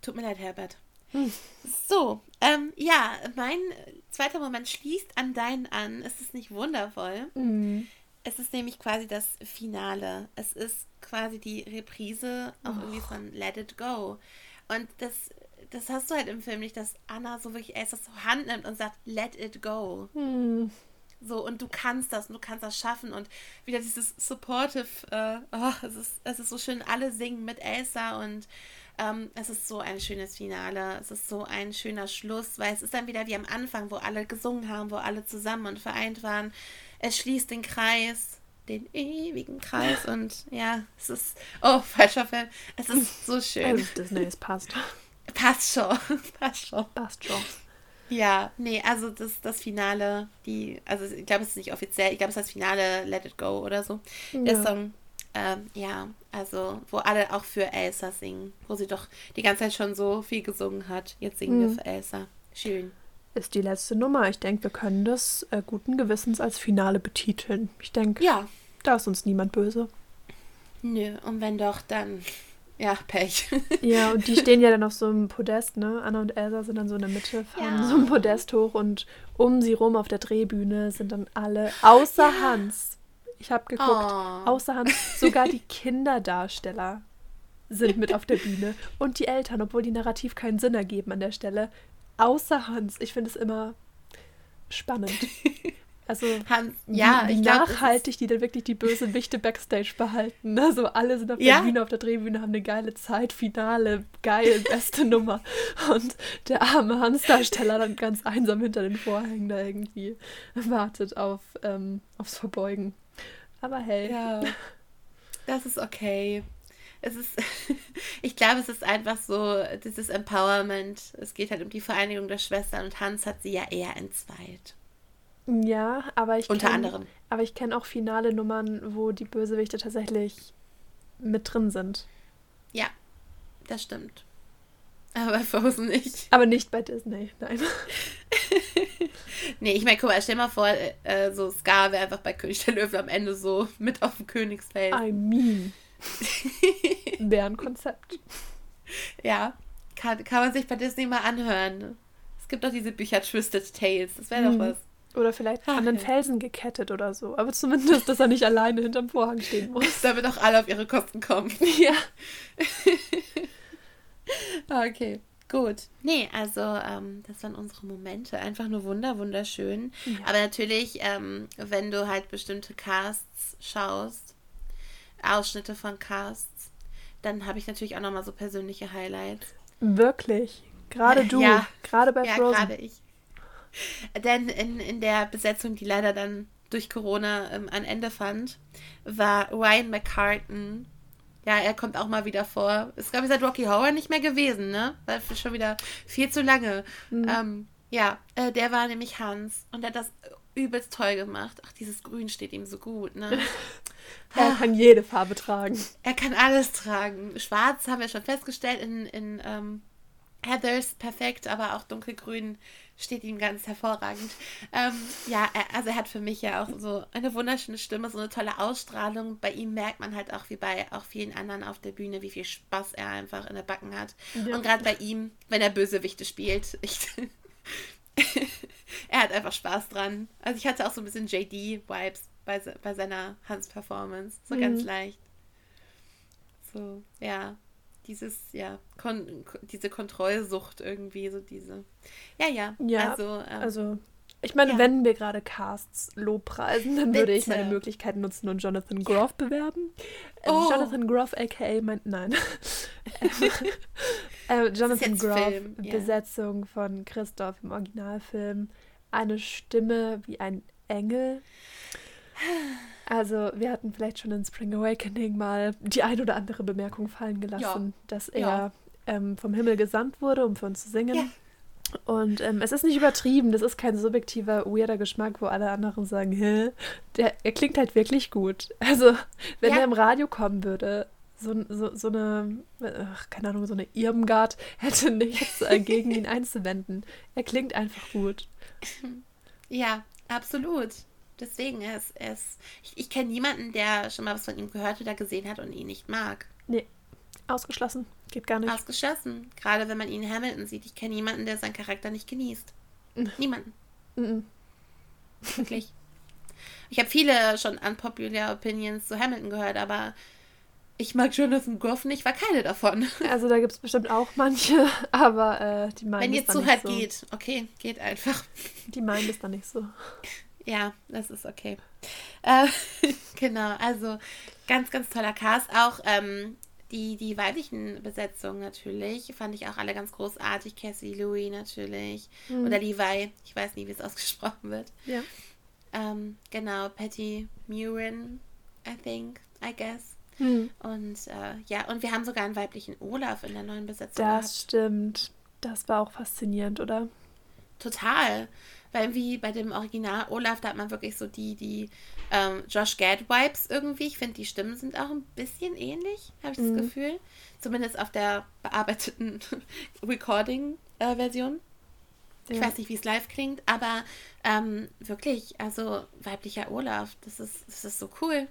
Tut mir leid, Herbert. Hm. So, ähm, ja, mein zweiter Moment schließt an deinen an. Es ist nicht wundervoll. Mhm. Es ist nämlich quasi das Finale. Es ist quasi die Reprise auch oh. irgendwie von Let It Go. Und das, das hast du halt im Film nicht, dass Anna so wirklich erst das so Hand nimmt und sagt, Let It Go. Mhm. So, und du kannst das und du kannst das schaffen. Und wieder dieses Supportive, äh, oh, es, ist, es ist so schön, alle singen mit Elsa und ähm, es ist so ein schönes Finale. Es ist so ein schöner Schluss, weil es ist dann wieder wie am Anfang, wo alle gesungen haben, wo alle zusammen und vereint waren. Es schließt den Kreis, den ewigen Kreis und ja, es ist, oh, falscher Film. Es ist so schön. Also Disney, es passt. Passt schon, passt schon. Passt schon. Ja, nee, also das, das Finale, die, also ich glaube, es ist nicht offiziell, ich glaube, es ist das Finale Let It Go oder so. Ja. Der Song, ähm, ja, also wo alle auch für Elsa singen, wo sie doch die ganze Zeit schon so viel gesungen hat. Jetzt singen mhm. wir für Elsa. Schön. Ist die letzte Nummer. Ich denke, wir können das äh, guten Gewissens als Finale betiteln. Ich denke, ja. da ist uns niemand böse. Nö, und wenn doch, dann ja, Pech. ja, und die stehen ja dann auf so einem Podest, ne? Anna und Elsa sind dann so in der Mitte, fahren ja. so ein Podest hoch und um sie rum auf der Drehbühne sind dann alle, außer ja. Hans. Ich habe geguckt, oh. außer Hans, sogar die Kinderdarsteller sind mit auf der Bühne und die Eltern, obwohl die narrativ keinen Sinn ergeben an der Stelle. Außer Hans. Ich finde es immer spannend. Also Hans, ja, wie, wie glaub, nachhaltig die dann wirklich die böse Wichte Backstage behalten. Also alle sind auf ja. der Bühne, auf der Drehbühne, haben eine geile Zeit, Finale, geil, beste Nummer. Und der arme Hans-Darsteller dann ganz einsam hinter den Vorhängen da irgendwie wartet auf, ähm, aufs Verbeugen. Aber hey. Ja, das ist okay. Es ist, ich glaube, es ist einfach so, dieses Empowerment. Es geht halt um die Vereinigung der Schwestern und Hans hat sie ja eher entzweit. Ja, aber ich Unter kenn, anderem. Aber ich kenne auch finale Nummern, wo die Bösewichte tatsächlich mit drin sind. Ja, das stimmt. Aber bei Frozen nicht. Aber nicht bei Disney, nein. nee, ich meine, guck mal, stell mal vor, äh, so Scar wäre einfach bei König der Löwen am Ende so mit auf dem Königsfeld. I mean. wäre ein Konzept. Ja, kann, kann man sich bei Disney mal anhören. Es gibt doch diese Bücher Twisted Tales, das wäre mhm. doch was. Oder vielleicht Ach, an den Felsen gekettet oder so. Aber zumindest, dass er nicht alleine hinterm Vorhang stehen muss. Damit auch alle auf ihre Kosten kommen. Ja. okay, gut. Nee, also ähm, das waren unsere Momente. Einfach nur wunder, wunderschön. Ja. Aber natürlich, ähm, wenn du halt bestimmte Casts schaust, Ausschnitte von Casts, dann habe ich natürlich auch nochmal so persönliche Highlights. Wirklich? Gerade du? Ja. Gerade bei ja, Frozen? Ja, gerade ich. Denn in, in der Besetzung, die leider dann durch Corona ähm, ein Ende fand, war Ryan McCartan. Ja, er kommt auch mal wieder vor. Ist, glaube ich, seit Rocky Horror nicht mehr gewesen, ne? War schon wieder viel zu lange. Mhm. Ähm, ja, äh, der war nämlich Hans und er hat das übelst toll gemacht. Ach, dieses Grün steht ihm so gut, ne? er kann jede Farbe tragen. Er kann alles tragen. Schwarz haben wir schon festgestellt in, in ähm, Heathers perfekt, aber auch dunkelgrün steht ihm ganz hervorragend. Ähm, ja, er, also er hat für mich ja auch so eine wunderschöne Stimme, so eine tolle Ausstrahlung. Bei ihm merkt man halt auch wie bei auch vielen anderen auf der Bühne, wie viel Spaß er einfach in der Backen hat. Ja. Und gerade bei ihm, wenn er Bösewichte spielt, ich, er hat einfach Spaß dran. Also ich hatte auch so ein bisschen JD-Vibes bei, bei seiner Hans-Performance. So mhm. ganz leicht. So, ja dieses, ja, kon diese Kontrollsucht irgendwie, so diese. Ja, ja. Ja, also, ähm, also ich meine, ja. wenn wir gerade Casts lobpreisen, dann Bitte. würde ich meine Möglichkeiten nutzen und Jonathan Groff bewerben. Ähm, oh. Jonathan Groff, aka mein, nein. äh, Jonathan Groff, Film, ja. Besetzung von Christoph im Originalfilm. Eine Stimme wie ein Engel. Also, wir hatten vielleicht schon in Spring Awakening mal die ein oder andere Bemerkung fallen gelassen, ja. dass er ja. ähm, vom Himmel gesandt wurde, um für uns zu singen. Ja. Und ähm, es ist nicht übertrieben, das ist kein subjektiver, weirder Geschmack, wo alle anderen sagen, hä? Der, er klingt halt wirklich gut. Also, wenn er im Radio kommen würde, so, so, so eine, ach, keine Ahnung, so eine Irmgard hätte nichts gegen ihn einzuwenden. Er klingt einfach gut. Ja, absolut. Deswegen, er ist, er ist ich, ich kenne niemanden, der schon mal was von ihm gehört oder gesehen hat und ihn nicht mag. Nee, ausgeschlossen. Geht gar nicht. Ausgeschlossen. Gerade wenn man ihn in Hamilton sieht. Ich kenne niemanden, der seinen Charakter nicht genießt. Mhm. Niemanden. Mhm. Wirklich. Ich habe viele schon unpopular Opinions zu Hamilton gehört, aber ich mag Jonathan Groff nicht, war keine davon. Also da gibt es bestimmt auch manche, aber äh, die meinen Wenn ihr zuhört, so. geht. Okay, geht einfach. Die meinen es dann nicht so. Ja, das ist okay. Äh, genau, also ganz, ganz toller Cast. Auch ähm, die, die weiblichen Besetzungen natürlich fand ich auch alle ganz großartig. Cassie Louis natürlich. Mhm. Oder Levi. Ich weiß nie, wie es ausgesprochen wird. Ja. Ähm, genau, Patty Murin, I think, I guess. Mhm. Und äh, ja, und wir haben sogar einen weiblichen Olaf in der neuen Besetzung. Das gehabt. stimmt. Das war auch faszinierend, oder? Total. Weil wie bei dem Original Olaf, da hat man wirklich so die, die ähm, Josh Gad-Vibes irgendwie. Ich finde, die Stimmen sind auch ein bisschen ähnlich, habe ich mhm. das Gefühl. Zumindest auf der bearbeiteten Recording-Version. Äh, ich weiß nicht, wie es live klingt, aber ähm, wirklich, also weiblicher Olaf, das ist, das ist so cool.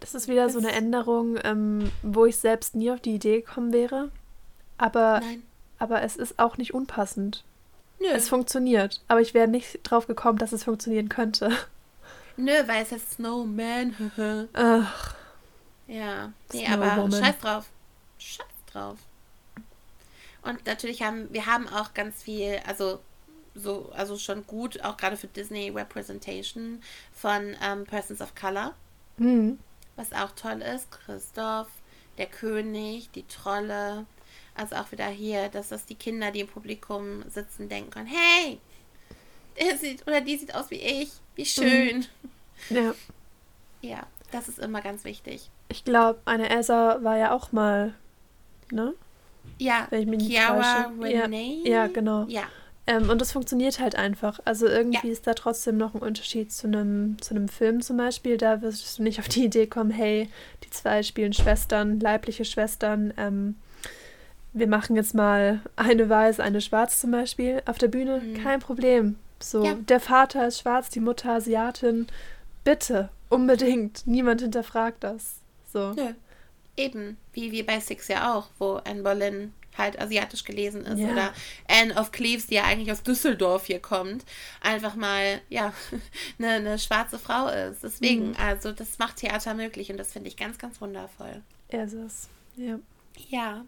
Das ist wieder das so eine Änderung, ähm, wo ich selbst nie auf die Idee gekommen wäre. Aber, Nein. aber es ist auch nicht unpassend. Nö. Es funktioniert. Aber ich wäre nicht drauf gekommen, dass es funktionieren könnte. Nö, weil es heißt Snowman. Ach. Ja. Nee, aber scheiß drauf. Scheiß drauf. Und natürlich haben wir haben auch ganz viel, also so, also schon gut, auch gerade für Disney Representation von ähm, Persons of Color. Mhm. Was auch toll ist. Christoph, der König, die Trolle. Also auch wieder hier, dass das die Kinder, die im Publikum sitzen, denken können, hey, der sieht oder die sieht aus wie ich. Wie schön. Mhm. Ja. Ja, das ist immer ganz wichtig. Ich glaube, eine Elsa war ja auch mal, ne? Ja, Wenn ich mich nicht Chiara Renee. Ja, ja, genau. Ja. Ähm, und das funktioniert halt einfach. Also irgendwie ja. ist da trotzdem noch ein Unterschied zu einem, zu einem Film zum Beispiel. Da wirst du nicht auf die Idee kommen, hey, die zwei spielen Schwestern, leibliche Schwestern. Ähm, wir machen jetzt mal eine weiß, eine schwarz zum Beispiel auf der Bühne. Mhm. Kein Problem. So, ja. der Vater ist schwarz, die Mutter Asiatin. Bitte, unbedingt. Niemand hinterfragt das. So. Nö. Eben, wie, wie bei Six ja auch, wo Anne Boleyn halt asiatisch gelesen ist. Ja. Oder Anne of Cleves, die ja eigentlich aus Düsseldorf hier kommt, einfach mal, ja, eine, eine schwarze Frau ist. Deswegen, mhm. also das macht Theater möglich und das finde ich ganz, ganz wundervoll. Er ist es, ja. Ja.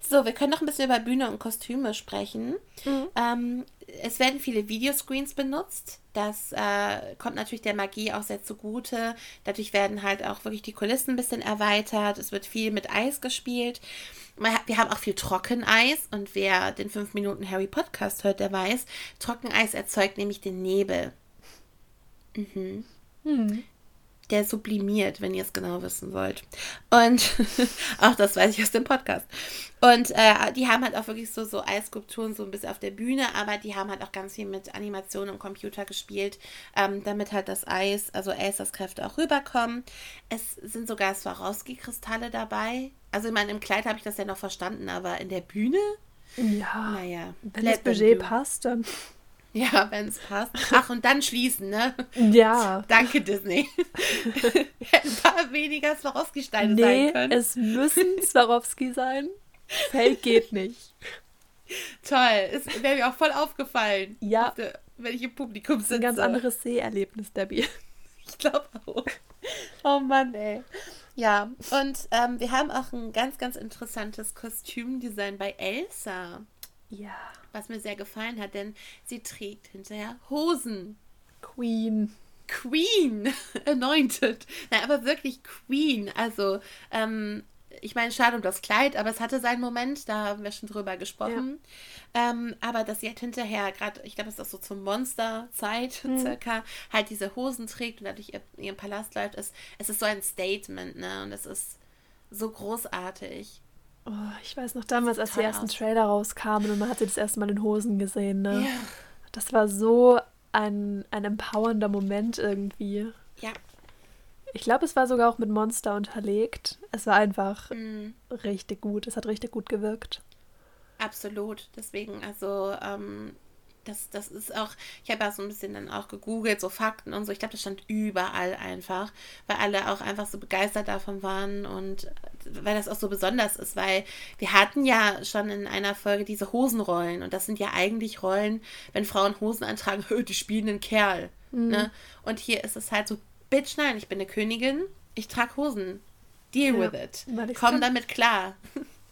So, wir können noch ein bisschen über Bühne und Kostüme sprechen. Mhm. Ähm, es werden viele Videoscreens benutzt. Das äh, kommt natürlich der Magie auch sehr zugute. Dadurch werden halt auch wirklich die Kulissen ein bisschen erweitert. Es wird viel mit Eis gespielt. Wir haben auch viel Trockeneis und wer den 5 Minuten Harry Podcast hört, der weiß, Trockeneis erzeugt nämlich den Nebel. Mhm. Mhm der sublimiert, wenn ihr es genau wissen wollt. Und auch das weiß ich aus dem Podcast. Und äh, die haben halt auch wirklich so, so Eisskulpturen so ein bisschen auf der Bühne, aber die haben halt auch ganz viel mit Animation und Computer gespielt, ähm, damit halt das Eis, also Acers Kräfte auch rüberkommen. Es sind sogar Swarovski-Kristalle dabei. Also ich meine, im Kleid habe ich das ja noch verstanden, aber in der Bühne? Ja. Naja. Wenn das Budget passt, dann. Ja, wenn es passt. Ach, und dann schließen, ne? Ja. Danke, Disney. Hätten ein paar weniger Swarovski-Steine nee, sein können. es müssen Swarovski sein. Fake geht nicht. Toll. Es wäre mir auch voll aufgefallen. Ja. Wenn ich im Publikum sitze. Ein ganz anderes Seherlebnis, Debbie. Ich glaube auch. Oh Mann, ey. Ja, und ähm, wir haben auch ein ganz, ganz interessantes Kostümdesign bei Elsa. Ja was mir sehr gefallen hat, denn sie trägt hinterher Hosen. Queen. Queen, anointed. Nein, aber wirklich Queen. Also, ähm, ich meine, schade um das Kleid, aber es hatte seinen Moment, da haben wir schon drüber gesprochen. Ja. Ähm, aber dass sie halt hinterher, gerade, ich glaube, es ist auch so zur Monsterzeit mhm. circa, halt diese Hosen trägt und dadurch ihr, ihren Palast läuft, ist, es ist so ein Statement, ne? Und es ist so großartig. Oh, ich weiß noch damals, als die ersten aus. Trailer rauskamen und man hatte das erste Mal in Hosen gesehen, ne? Ja. Das war so ein, ein empowernder Moment irgendwie. Ja. Ich glaube, es war sogar auch mit Monster unterlegt. Es war einfach mhm. richtig gut. Es hat richtig gut gewirkt. Absolut. Deswegen, also, ähm, das, das ist auch, ich habe ja so ein bisschen dann auch gegoogelt, so Fakten und so. Ich glaube, das stand überall einfach, weil alle auch einfach so begeistert davon waren und weil das auch so besonders ist, weil wir hatten ja schon in einer Folge diese Hosenrollen und das sind ja eigentlich Rollen, wenn Frauen Hosen antragen, die spielen einen Kerl. Mhm. Ne? Und hier ist es halt so, bitch, nein, ich bin eine Königin, ich trage Hosen. Deal ja, with it. Komm damit klar.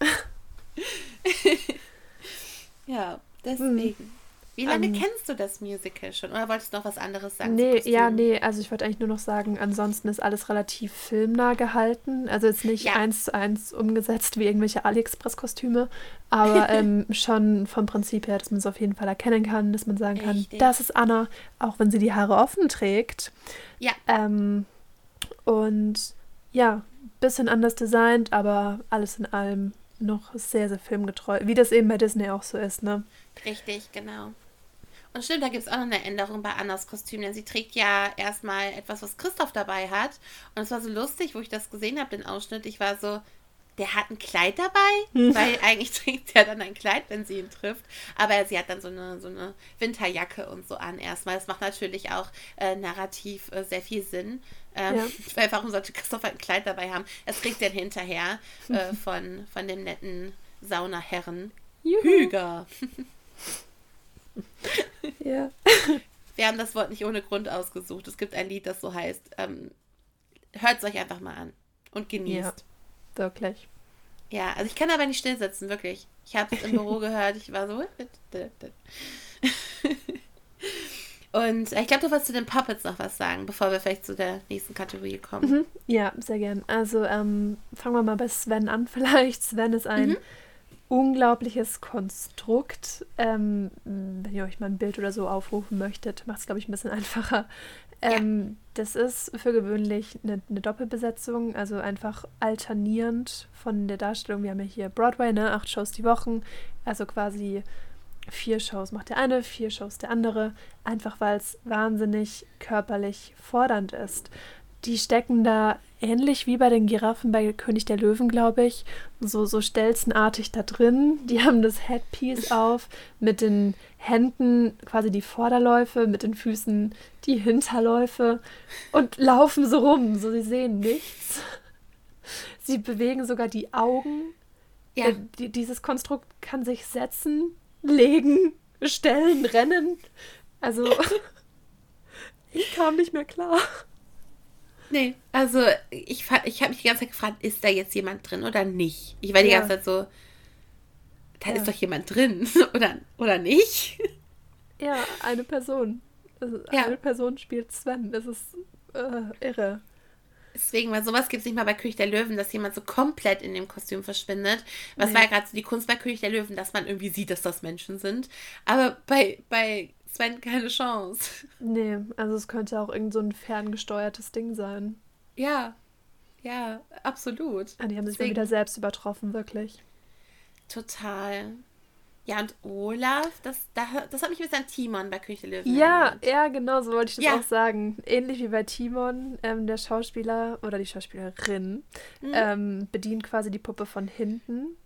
ja, deswegen. Mhm. Wie lange ähm, kennst du das Musical schon? Oder wolltest du noch was anderes sagen? Nee, ja, nee, also ich wollte eigentlich nur noch sagen, ansonsten ist alles relativ filmnah gehalten. Also jetzt nicht ja. eins zu eins umgesetzt wie irgendwelche AliExpress-Kostüme, aber ähm, schon vom Prinzip her, dass man es auf jeden Fall erkennen kann, dass man sagen Richtig. kann, das ist Anna, auch wenn sie die Haare offen trägt. Ja. Ähm, und ja, bisschen anders designt, aber alles in allem noch sehr, sehr filmgetreu, wie das eben bei Disney auch so ist, ne? Richtig, genau. Und stimmt, da gibt es auch noch eine Änderung bei Annas Kostüm, denn sie trägt ja erstmal etwas, was Christoph dabei hat. Und es war so lustig, wo ich das gesehen habe, den Ausschnitt. Ich war so, der hat ein Kleid dabei, hm. weil eigentlich trägt ja dann ein Kleid, wenn sie ihn trifft. Aber sie hat dann so eine, so eine Winterjacke und so an erstmal. Das macht natürlich auch äh, narrativ äh, sehr viel Sinn. Ähm, ja. Weil warum sollte Christopher ein Kleid dabei haben? Es kriegt er hinterher äh, von, von dem netten Saunaherren. Hüger. Ja. Wir haben das Wort nicht ohne Grund ausgesucht. Es gibt ein Lied, das so heißt. Ähm, Hört es euch einfach mal an und genießt. Ja, wirklich. Ja, also ich kann aber nicht still sitzen, wirklich. Ich habe es im Büro gehört, ich war so. und ich glaube, du wolltest zu den Puppets noch was sagen, bevor wir vielleicht zu der nächsten Kategorie kommen. Mhm. Ja, sehr gern. Also ähm, fangen wir mal bei Sven an vielleicht. Sven ist ein mhm. Unglaubliches Konstrukt. Ähm, wenn ihr euch mal ein Bild oder so aufrufen möchtet, macht es, glaube ich, ein bisschen einfacher. Ähm. Das ist für gewöhnlich eine, eine, Doppelbesetzung, also einfach alternierend von der Darstellung. Wir haben ja hier Broadway, ne? acht Shows die Wochen, also quasi vier Shows macht der eine, vier Shows der andere, einfach weil es wahnsinnig körperlich fordernd ist. Die stecken da ähnlich wie bei den Giraffen bei König der Löwen, glaube ich, so, so stelzenartig da drin. Die haben das Headpiece auf mit den Händen quasi die Vorderläufe, mit den Füßen die Hinterläufe und laufen so rum. So, sie sehen nichts. Sie bewegen sogar die Augen. Ja. Äh, die, dieses Konstrukt kann sich setzen, legen, stellen, rennen. Also, ich kam nicht mehr klar. Nee, also ich, ich habe mich die ganze Zeit gefragt, ist da jetzt jemand drin oder nicht? Ich war die ja. ganze Zeit so, da ja. ist doch jemand drin, oder, oder nicht? Ja, eine Person. ja. Eine Person spielt Sven. Das ist äh, irre. Deswegen, weil sowas gibt es nicht mal bei König der Löwen, dass jemand so komplett in dem Kostüm verschwindet. Was nee. war ja gerade so die Kunst bei König der Löwen, dass man irgendwie sieht, dass das Menschen sind. Aber bei, bei Sven keine Chance. Nee, also es könnte auch irgend so ein ferngesteuertes Ding sein. Ja, ja, absolut. Ah, die haben sich mal wieder selbst übertroffen, wirklich. Total. Ja, und Olaf, das, das, das hat mich ein bisschen an Timon bei Küche Löwen Ja, erinnert. ja, genau, so wollte ich das ja. auch sagen. Ähnlich wie bei Timon, ähm, der Schauspieler oder die Schauspielerin mhm. ähm, bedient quasi die Puppe von hinten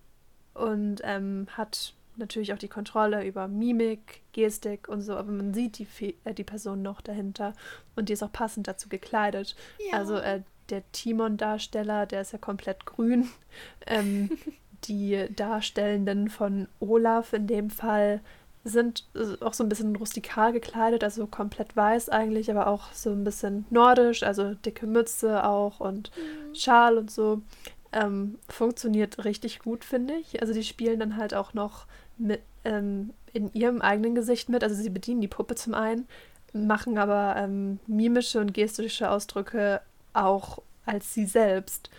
und ähm, hat natürlich auch die Kontrolle über Mimik, Gestik und so, aber man sieht die, äh, die Person noch dahinter und die ist auch passend dazu gekleidet. Ja. Also äh, der Timon-Darsteller, der ist ja komplett grün. Ähm, die Darstellenden von Olaf in dem Fall sind äh, auch so ein bisschen rustikal gekleidet, also komplett weiß eigentlich, aber auch so ein bisschen nordisch, also dicke Mütze auch und mhm. Schal und so. Ähm, funktioniert richtig gut, finde ich. Also die spielen dann halt auch noch mit, ähm, in ihrem eigenen Gesicht mit. Also sie bedienen die Puppe zum einen, machen aber ähm, mimische und gestische Ausdrücke auch als sie selbst,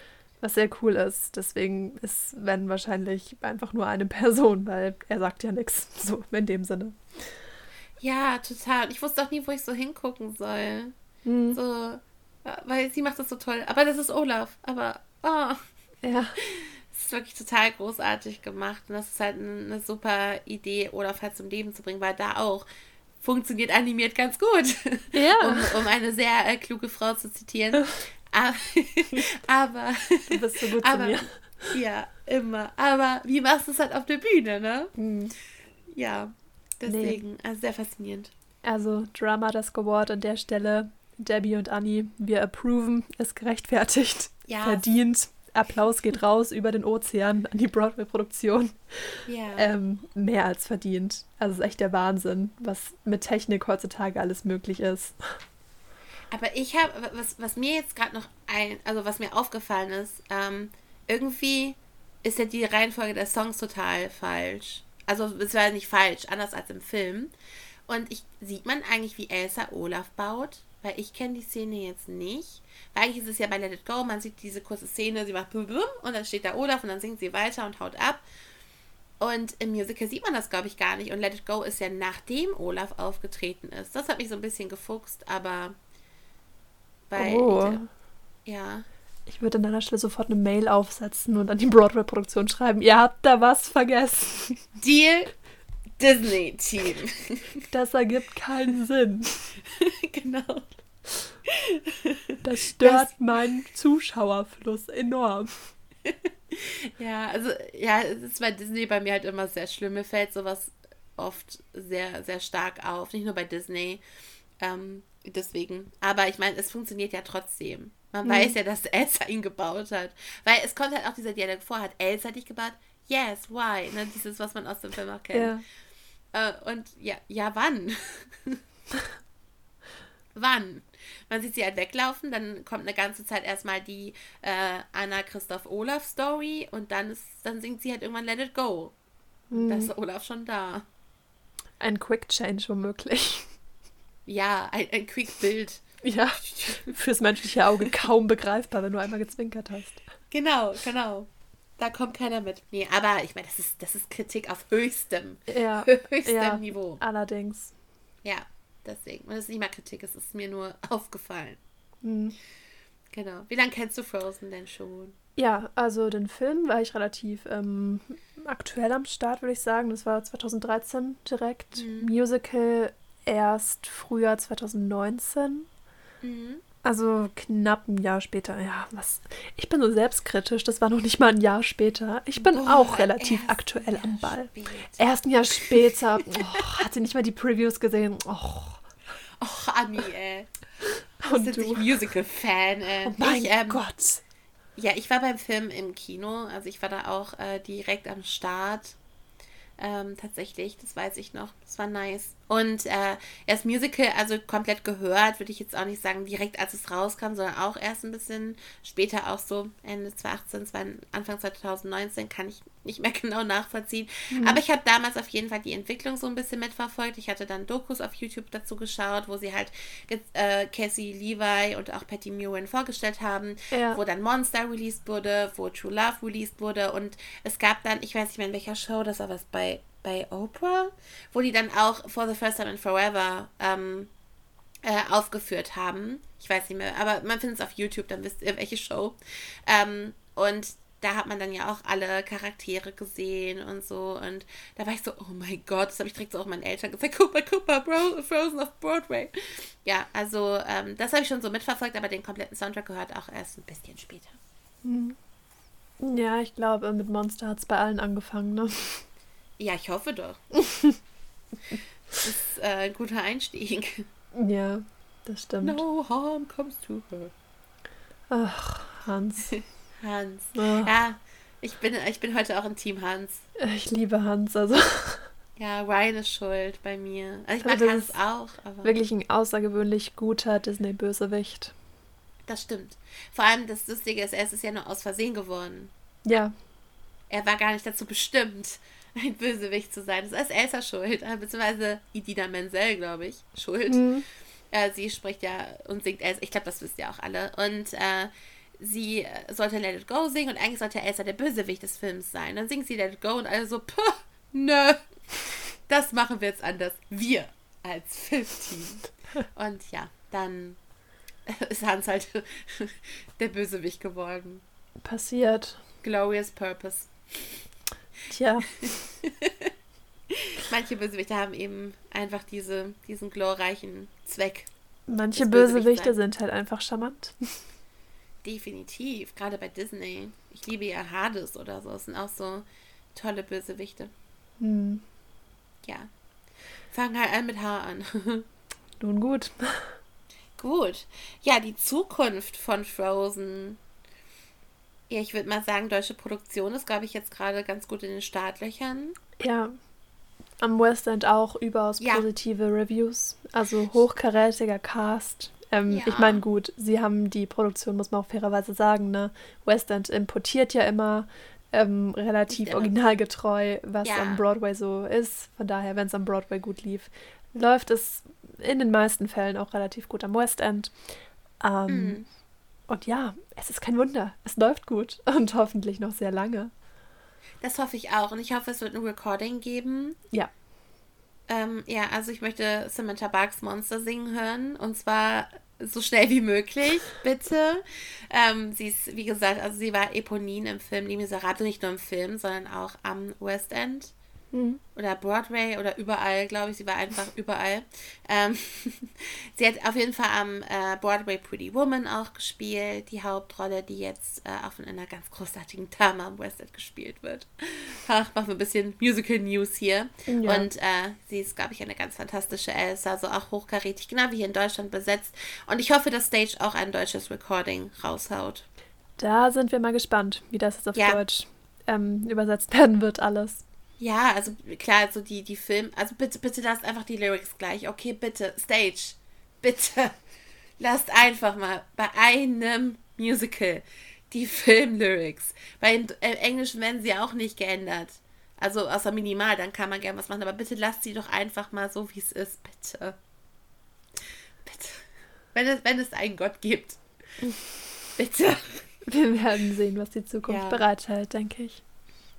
was sehr cool ist. Deswegen ist Sven wahrscheinlich einfach nur eine Person, weil er sagt ja nichts, so in dem Sinne. Ja, total. Ich wusste auch nie, wo ich so hingucken soll. Mhm. So, weil sie macht das so toll. Aber das ist Olaf. Aber, oh. Ja ist wirklich total großartig gemacht und das ist halt eine super Idee, Olaf halt zum Leben zu bringen, weil da auch funktioniert animiert ganz gut. Ja. um, um eine sehr äh, kluge Frau zu zitieren. aber. Du bist so gut aber, zu mir. Ja, immer. Aber wie machst du es halt auf der Bühne, ne? Mhm. Ja, deswegen. Nee. Also sehr faszinierend. Also, Drama das Award an der Stelle. Debbie und Annie, wir approven, ist gerechtfertigt, ja. verdient. Applaus geht raus über den Ozean an die Broadway-Produktion. Ja. Ähm, mehr als verdient. Also es ist echt der Wahnsinn, was mit Technik heutzutage alles möglich ist. Aber ich habe, was, was mir jetzt gerade noch ein, also was mir aufgefallen ist, ähm, irgendwie ist ja die Reihenfolge der Songs total falsch. Also es war nicht falsch, anders als im Film. Und ich, sieht man eigentlich, wie Elsa Olaf baut? Weil ich kenne die Szene jetzt nicht. Weil eigentlich ist es ja bei Let It Go, man sieht diese kurze Szene, sie macht blum, und dann steht da Olaf und dann singt sie weiter und haut ab. Und im Musical sieht man das, glaube ich, gar nicht. Und Let It Go ist ja nachdem Olaf aufgetreten ist. Das hat mich so ein bisschen gefuchst, aber bei. Oh. Ja. Ich würde an deiner Stelle sofort eine Mail aufsetzen und an die Broadway-Produktion schreiben. Ihr habt da was vergessen. Deal Disney-Team. Das ergibt keinen Sinn. genau. Das stört das, meinen Zuschauerfluss enorm. Ja, also ja, es ist bei Disney bei mir halt immer sehr schlimm. Mir fällt sowas oft sehr, sehr stark auf. Nicht nur bei Disney. Ähm, deswegen. Aber ich meine, es funktioniert ja trotzdem. Man mhm. weiß ja, dass Elsa ihn gebaut hat. Weil es kommt halt auch dieser Dialog vor, hat Elsa dich gebaut? Yes, why? Ne, dieses, was man aus dem Film auch kennt. Ja. Äh, und ja, ja, wann? wann? Man sieht sie halt weglaufen, dann kommt eine ganze Zeit erstmal die äh, Anna Christoph Olaf Story und dann ist, dann singt sie halt irgendwann Let It Go. Mhm. Da ist Olaf schon da. Ein Quick Change womöglich. Ja, ein, ein Quick Bild. Ja, fürs menschliche Auge kaum begreifbar, wenn du einmal gezwinkert hast. Genau, genau. Da kommt keiner mit. Nee, aber ich meine, das ist, das ist Kritik auf höchstem, ja, höchstem ja, Niveau. Allerdings. Ja, deswegen. Das ist nicht mal Kritik, es ist mir nur aufgefallen. Mhm. Genau. Wie lange kennst du Frozen denn schon? Ja, also den Film war ich relativ ähm, aktuell am Start, würde ich sagen. Das war 2013 direkt. Mhm. Musical erst Frühjahr 2019. Mhm. Also knapp ein Jahr später. Ja, was. Ich bin so selbstkritisch, das war noch nicht mal ein Jahr später. Ich bin Boah, auch relativ aktuell am Ball. Später. Erst ein Jahr später. Oh, hat sie nicht mal die Previews gesehen? Oh. Och, Anni, ey. Und du Musical-Fan, ey. Oh mein ich, ähm, Gott. Ja, ich war beim Film im Kino. Also ich war da auch äh, direkt am Start. Ähm, tatsächlich, das weiß ich noch. Das war nice. Und äh, erst Musical, also komplett gehört, würde ich jetzt auch nicht sagen, direkt als es rauskam, sondern auch erst ein bisschen später, auch so Ende 2018, Anfang 2019, kann ich nicht mehr genau nachvollziehen. Mhm. Aber ich habe damals auf jeden Fall die Entwicklung so ein bisschen mitverfolgt. Ich hatte dann Dokus auf YouTube dazu geschaut, wo sie halt äh, Cassie Levi und auch Patty Murin vorgestellt haben, ja. wo dann Monster released wurde, wo True Love released wurde und es gab dann, ich weiß nicht mehr in welcher Show das, aber es bei bei Oprah, wo die dann auch For the First Time in Forever ähm, äh, aufgeführt haben. Ich weiß nicht mehr, aber man findet es auf YouTube, dann wisst ihr, welche Show. Ähm, und da hat man dann ja auch alle Charaktere gesehen und so. Und da war ich so, oh mein Gott, das habe ich direkt so auch meinen Eltern gesagt, guck mal, Bro, Frozen auf Broadway. Ja, also ähm, das habe ich schon so mitverfolgt, aber den kompletten Soundtrack gehört auch erst ein bisschen später. Mhm. Ja, ich glaube, mit Monster hat es bei allen angefangen, ne? Ja, ich hoffe doch. das ist äh, ein guter Einstieg. Ja, das stimmt. No harm comes to her. Ach, Hans. Hans. Ach. Ja, ich bin, ich bin heute auch im Team Hans. Ich liebe Hans, also. Ja, Ryan ist schuld bei mir. Also ich mag also Hans auch. Aber wirklich ein außergewöhnlich guter Disney-Bösewicht. Das stimmt. Vor allem das Lustige ist, er ist ja nur aus Versehen geworden. Ja. Er war gar nicht dazu bestimmt ein Bösewicht zu sein. Das ist Elsa schuld, äh, beziehungsweise Idina Menzel, glaube ich, schuld. Mhm. Äh, sie spricht ja und singt Elsa, ich glaube, das wisst ihr auch alle. Und äh, sie sollte Let It Go singen und eigentlich sollte Elsa der Bösewicht des Films sein. Dann singt sie Let It Go und alle so, puh, nö, das machen wir jetzt anders. Wir als Filmteam. Und ja, dann ist Hans halt der Bösewicht geworden. Passiert. Glorious Purpose. Tja. Manche Bösewichte haben eben einfach diese, diesen glorreichen Zweck. Manche Bösewichte sind halt einfach charmant. Definitiv, gerade bei Disney. Ich liebe ja Hades oder so. Das sind auch so tolle Bösewichte. Hm. Ja. Fangen halt an mit H an. Nun gut. Gut. Ja, die Zukunft von Frozen ja, ich würde mal sagen, deutsche Produktion ist, glaube ich, jetzt gerade ganz gut in den Startlöchern. Ja. Am West End auch überaus ja. positive Reviews. Also hochkarätiger Cast. Ähm, ja. Ich meine, gut, sie haben die Produktion, muss man auch fairerweise sagen, ne? West End importiert ja immer ähm, relativ originalgetreu, was ja. am Broadway so ist. Von daher, wenn es am Broadway gut lief, läuft es in den meisten Fällen auch relativ gut am West End. Ähm, mhm. Und ja, es ist kein Wunder. Es läuft gut und hoffentlich noch sehr lange. Das hoffe ich auch. Und ich hoffe, es wird ein Recording geben. Ja. Ähm, ja, also ich möchte Samantha Bugs Monster singen hören. Und zwar so schnell wie möglich, bitte. Ähm, sie ist, wie gesagt, also sie war Eponin im Film Die Miserable, nicht nur im Film, sondern auch am West End. Mhm. Oder Broadway oder überall, glaube ich. Sie war einfach überall. Ähm, sie hat auf jeden Fall am äh, Broadway Pretty Woman auch gespielt. Die Hauptrolle, die jetzt äh, auch von einer ganz großartigen Dame am West End gespielt wird. Ach, machen wir ein bisschen Musical News hier. Ja. Und äh, sie ist, glaube ich, eine ganz fantastische Elsa. Also auch hochkarätig, genau wie hier in Deutschland besetzt. Und ich hoffe, dass Stage auch ein deutsches Recording raushaut. Da sind wir mal gespannt, wie das jetzt auf ja. Deutsch ähm, übersetzt werden wird, alles. Ja, also klar, also die, die Film, also bitte, bitte lasst einfach die Lyrics gleich. Okay, bitte, Stage, bitte, lasst einfach mal bei einem Musical die Filmlyrics. Bei im Englischen werden sie auch nicht geändert. Also außer minimal, dann kann man gerne was machen, aber bitte lasst sie doch einfach mal so, wie es ist, bitte. Bitte. Wenn es, wenn es einen Gott gibt. Bitte. Wir werden sehen, was die Zukunft ja. bereithält, denke ich.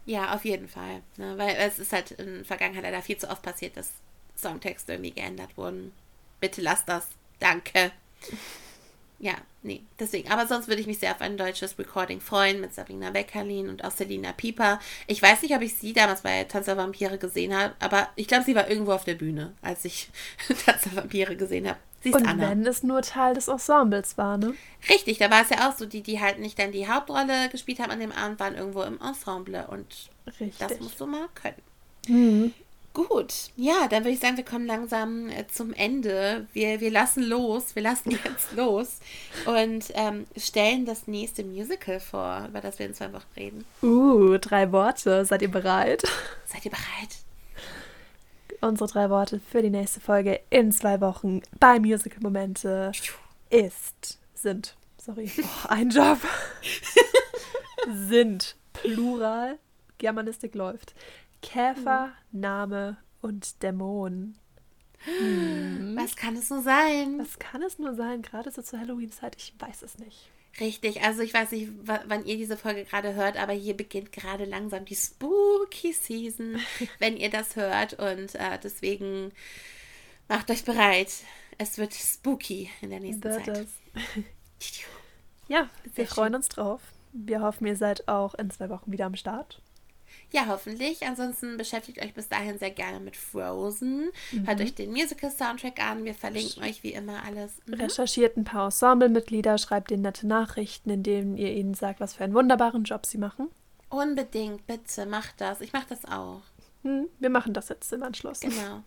Ja, auf jeden Fall. Ne? Weil es ist halt in der Vergangenheit leider viel zu oft passiert, dass Songtexte irgendwie geändert wurden. Bitte lass das. Danke. Ja, nee, deswegen. Aber sonst würde ich mich sehr auf ein deutsches Recording freuen mit Sabrina Beckerlin und auch Selina Pieper. Ich weiß nicht, ob ich sie damals bei Tanz der Vampire gesehen habe, aber ich glaube, sie war irgendwo auf der Bühne, als ich Tanz der Vampire gesehen habe. Sie ist und Anna. wenn es nur Teil des Ensembles war, ne? Richtig, da war es ja auch so, die, die halt nicht dann die Hauptrolle gespielt haben an dem Abend, waren irgendwo im Ensemble und Richtig. das musst du mal können. Mhm. Gut, ja, dann würde ich sagen, wir kommen langsam äh, zum Ende. Wir, wir lassen los, wir lassen jetzt los und ähm, stellen das nächste Musical vor, über das wir in zwei Wochen reden. Uh, drei Worte. Seid ihr bereit? Seid ihr bereit? Unsere drei Worte für die nächste Folge in zwei Wochen bei Musical Momente ist, sind, sorry, oh, ein Job, sind, Plural, Germanistik läuft, Käfer, mhm. Name und Dämon. Hm. Was kann es nur sein? Was kann es nur sein, gerade so zur Halloween-Zeit? Ich weiß es nicht. Richtig, also ich weiß nicht, wann ihr diese Folge gerade hört, aber hier beginnt gerade langsam die Spooky Season, wenn ihr das hört. Und äh, deswegen macht euch bereit. Es wird spooky in der nächsten wird Zeit. ja, wir freuen uns drauf. Wir hoffen, ihr seid auch in zwei Wochen wieder am Start. Ja, hoffentlich. Ansonsten beschäftigt euch bis dahin sehr gerne mit Frozen. Mhm. Hört euch den Musical-Soundtrack an. Wir verlinken euch wie immer alles. Mhm. Recherchiert ein paar Ensemblemitglieder, schreibt ihnen nette Nachrichten, in denen ihr ihnen sagt, was für einen wunderbaren Job sie machen. Unbedingt, bitte, macht das. Ich mache das auch. Mhm. Wir machen das jetzt im Anschluss. Genau.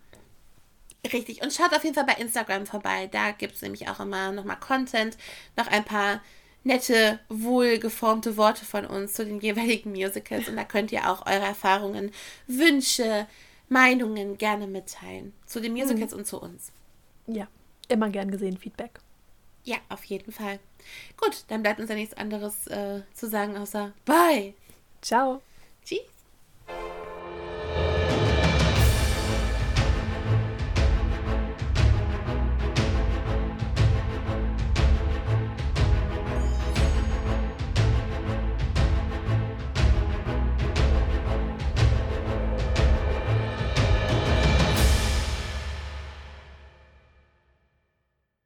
Richtig. Und schaut auf jeden Fall bei Instagram vorbei. Da gibt es nämlich auch immer nochmal Content, noch ein paar nette, wohlgeformte Worte von uns zu den jeweiligen Musicals. Und da könnt ihr auch eure Erfahrungen, Wünsche, Meinungen gerne mitteilen. Zu den Musicals mhm. und zu uns. Ja, immer gern gesehen Feedback. Ja, auf jeden Fall. Gut, dann bleibt uns ja nichts anderes äh, zu sagen, außer Bye. Ciao.